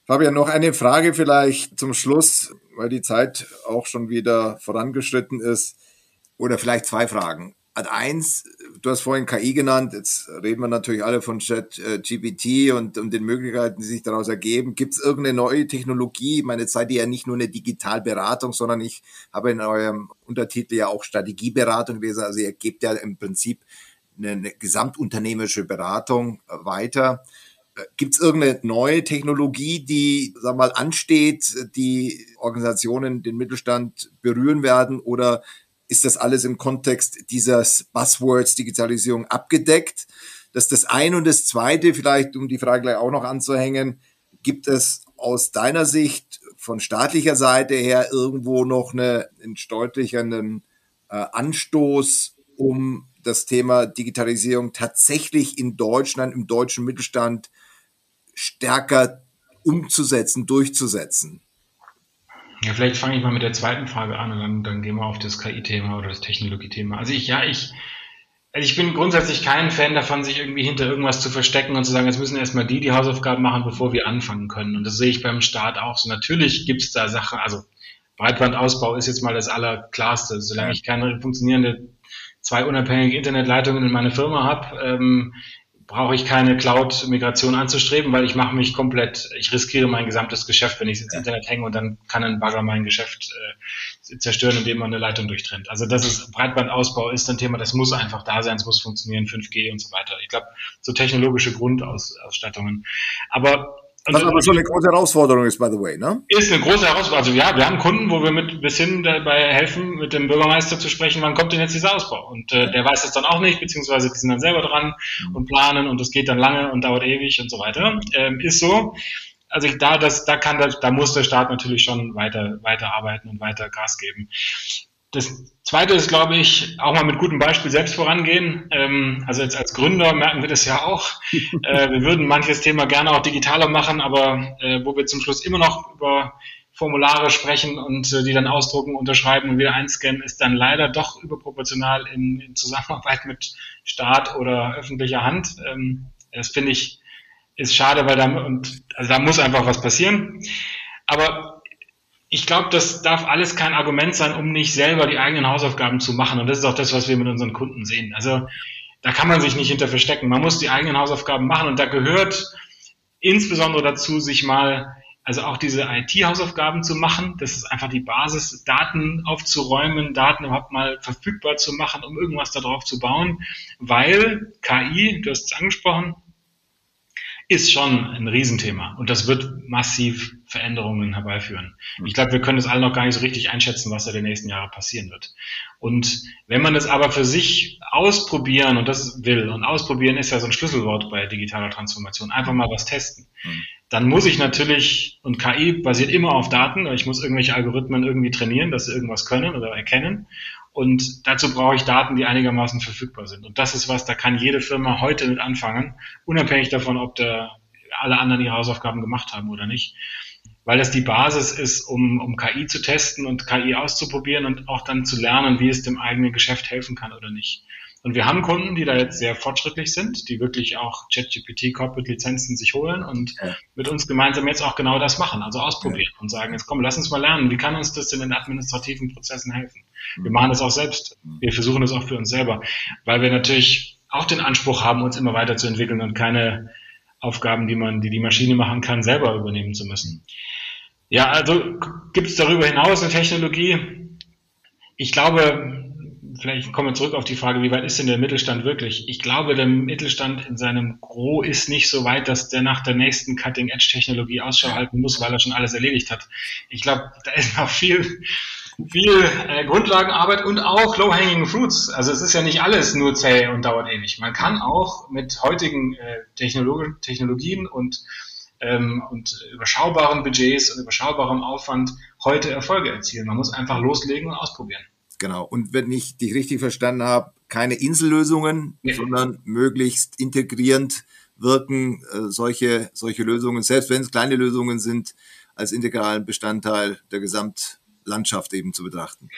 Fabian, noch eine Frage vielleicht zum Schluss, weil die Zeit auch schon wieder vorangeschritten ist. Oder vielleicht zwei Fragen. Ad eins, du hast vorhin KI genannt, jetzt reden wir natürlich alle von Chat äh, GPT und, und den Möglichkeiten, die sich daraus ergeben. Gibt es irgendeine neue Technologie? Meine, jetzt seid ja nicht nur eine Digitalberatung, sondern ich habe in eurem Untertitel ja auch Strategieberatung gewesen. Also ihr gebt ja im Prinzip eine, eine gesamtunternehmerische Beratung weiter. Gibt es irgendeine neue Technologie, die, sag mal, ansteht, die Organisationen, den Mittelstand berühren werden? Oder ist das alles im Kontext dieses Buzzwords Digitalisierung abgedeckt? Das ist das eine. Und das zweite, vielleicht, um die Frage gleich auch noch anzuhängen, gibt es aus deiner Sicht von staatlicher Seite her irgendwo noch eine, einen deutlicheren äh, Anstoß, um das Thema Digitalisierung tatsächlich in Deutschland, im deutschen Mittelstand stärker umzusetzen, durchzusetzen? Ja, vielleicht fange ich mal mit der zweiten Frage an und dann, dann gehen wir auf das KI-Thema oder das Technologie-Thema. Also ich, ja, ich, also ich bin grundsätzlich kein Fan davon, sich irgendwie hinter irgendwas zu verstecken und zu sagen, jetzt müssen erstmal die die Hausaufgaben machen, bevor wir anfangen können. Und das sehe ich beim Staat auch so. Natürlich gibt es da Sachen, also Breitbandausbau ist jetzt mal das Allerklarste. Solange ich keine funktionierende zwei unabhängige Internetleitungen in meiner Firma habe, ähm, brauche ich keine Cloud-Migration anzustreben, weil ich mache mich komplett, ich riskiere mein gesamtes Geschäft, wenn ich ins Internet hänge und dann kann ein Bagger mein Geschäft äh, zerstören, indem man eine Leitung durchtrennt. Also das ist Breitbandausbau ist ein Thema, das muss einfach da sein, es muss funktionieren, 5G und so weiter. Ich glaube, so technologische Grundausstattungen. Aber was aber so eine große Herausforderung ist, by the way, ne? Ist eine große Herausforderung. Also ja, wir haben Kunden, wo wir mit bis hin dabei helfen, mit dem Bürgermeister zu sprechen, wann kommt denn jetzt dieser Ausbau? Und äh, der weiß es dann auch nicht, beziehungsweise die sind dann selber dran und planen und es geht dann lange und dauert ewig und so weiter. Ähm, ist so. Also da, das, da kann der, da muss der Staat natürlich schon weiter, weiter arbeiten und weiter Gas geben. Das Zweite ist, glaube ich, auch mal mit gutem Beispiel selbst vorangehen. Ähm, also jetzt als Gründer merken wir das ja auch. Äh, wir würden manches Thema gerne auch digitaler machen, aber äh, wo wir zum Schluss immer noch über Formulare sprechen und äh, die dann ausdrucken, unterschreiben und wieder einscannen, ist dann leider doch überproportional in, in Zusammenarbeit mit Staat oder öffentlicher Hand. Ähm, das finde ich ist schade, weil da und also da muss einfach was passieren. Aber ich glaube, das darf alles kein Argument sein, um nicht selber die eigenen Hausaufgaben zu machen. Und das ist auch das, was wir mit unseren Kunden sehen. Also da kann man sich nicht hinter verstecken. Man muss die eigenen Hausaufgaben machen und da gehört insbesondere dazu, sich mal, also auch diese IT-Hausaufgaben zu machen. Das ist einfach die Basis, Daten aufzuräumen, Daten überhaupt mal verfügbar zu machen, um irgendwas darauf zu bauen. Weil KI, du hast es angesprochen, ist schon ein Riesenthema und das wird massiv Veränderungen herbeiführen. Ich glaube, wir können es alle noch gar nicht so richtig einschätzen, was da die nächsten Jahre passieren wird. Und wenn man es aber für sich ausprobieren und das will, und ausprobieren ist ja so ein Schlüsselwort bei digitaler Transformation, einfach mal was testen, mhm. dann muss ich natürlich, und KI basiert immer auf Daten, ich muss irgendwelche Algorithmen irgendwie trainieren, dass sie irgendwas können oder erkennen. Und dazu brauche ich Daten, die einigermaßen verfügbar sind. Und das ist was, da kann jede Firma heute mit anfangen, unabhängig davon, ob da alle anderen ihre Hausaufgaben gemacht haben oder nicht. Weil das die Basis ist, um, um KI zu testen und KI auszuprobieren und auch dann zu lernen, wie es dem eigenen Geschäft helfen kann oder nicht. Und wir haben Kunden, die da jetzt sehr fortschrittlich sind, die wirklich auch ChatGPT Corporate Lizenzen sich holen und ja. mit uns gemeinsam jetzt auch genau das machen, also ausprobieren ja. und sagen, jetzt komm, lass uns mal lernen, wie kann uns das in den administrativen Prozessen helfen? Wir machen das auch selbst. Wir versuchen das auch für uns selber, weil wir natürlich auch den Anspruch haben, uns immer weiterzuentwickeln und keine Aufgaben, die man, die die Maschine machen kann, selber übernehmen zu müssen. Ja, also gibt es darüber hinaus eine Technologie? Ich glaube, vielleicht kommen wir zurück auf die Frage, wie weit ist denn der Mittelstand wirklich? Ich glaube, der Mittelstand in seinem Gros ist nicht so weit, dass der nach der nächsten Cutting-Edge-Technologie Ausschau halten muss, weil er schon alles erledigt hat. Ich glaube, da ist noch viel, viel äh, Grundlagenarbeit und auch Low-Hanging Fruits. Also es ist ja nicht alles nur zäh und dauert ewig. Man kann auch mit heutigen äh, Technolog Technologien und ähm, und überschaubaren Budgets und überschaubarem Aufwand heute Erfolge erzielen. Man muss einfach loslegen und ausprobieren. Genau. Und wenn ich dich richtig verstanden habe, keine Insellösungen, ja. sondern möglichst integrierend wirken äh, solche, solche Lösungen, selbst wenn es kleine Lösungen sind, als integralen Bestandteil der Gesamtlandschaft eben zu betrachten.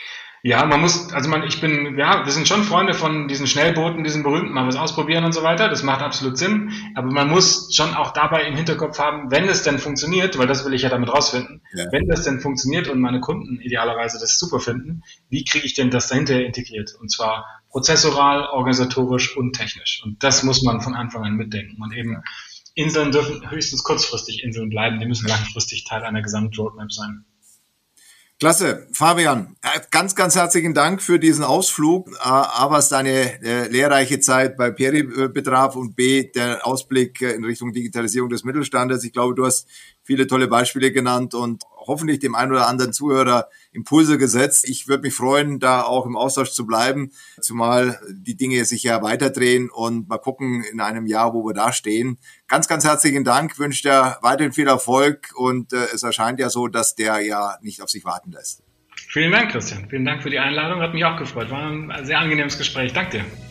Ja, man muss, also man, ich bin, ja, wir sind schon Freunde von diesen Schnellbooten, diesen berühmten, mal was ausprobieren und so weiter. Das macht absolut Sinn. Aber man muss schon auch dabei im Hinterkopf haben, wenn es denn funktioniert, weil das will ich ja damit rausfinden, ja. wenn das denn funktioniert und meine Kunden idealerweise das super finden, wie kriege ich denn das dahinter integriert? Und zwar prozessoral, organisatorisch und technisch. Und das muss man von Anfang an mitdenken. Und eben Inseln dürfen höchstens kurzfristig Inseln bleiben, die müssen langfristig Teil einer Gesamtroadmap sein. Klasse, Fabian, äh, ganz, ganz herzlichen Dank für diesen Ausflug. Äh, A, was deine äh, lehrreiche Zeit bei Peri betraf und B, der Ausblick in Richtung Digitalisierung des Mittelstandes. Ich glaube, du hast viele tolle Beispiele genannt und hoffentlich dem einen oder anderen Zuhörer Impulse gesetzt. Ich würde mich freuen, da auch im Austausch zu bleiben, zumal die Dinge sich ja weiterdrehen und mal gucken in einem Jahr, wo wir da stehen. Ganz, ganz herzlichen Dank, wünsche dir weiterhin viel Erfolg und äh, es erscheint ja so, dass der ja nicht auf sich warten lässt. Vielen Dank, Christian. Vielen Dank für die Einladung. Hat mich auch gefreut. War ein sehr angenehmes Gespräch. Danke dir.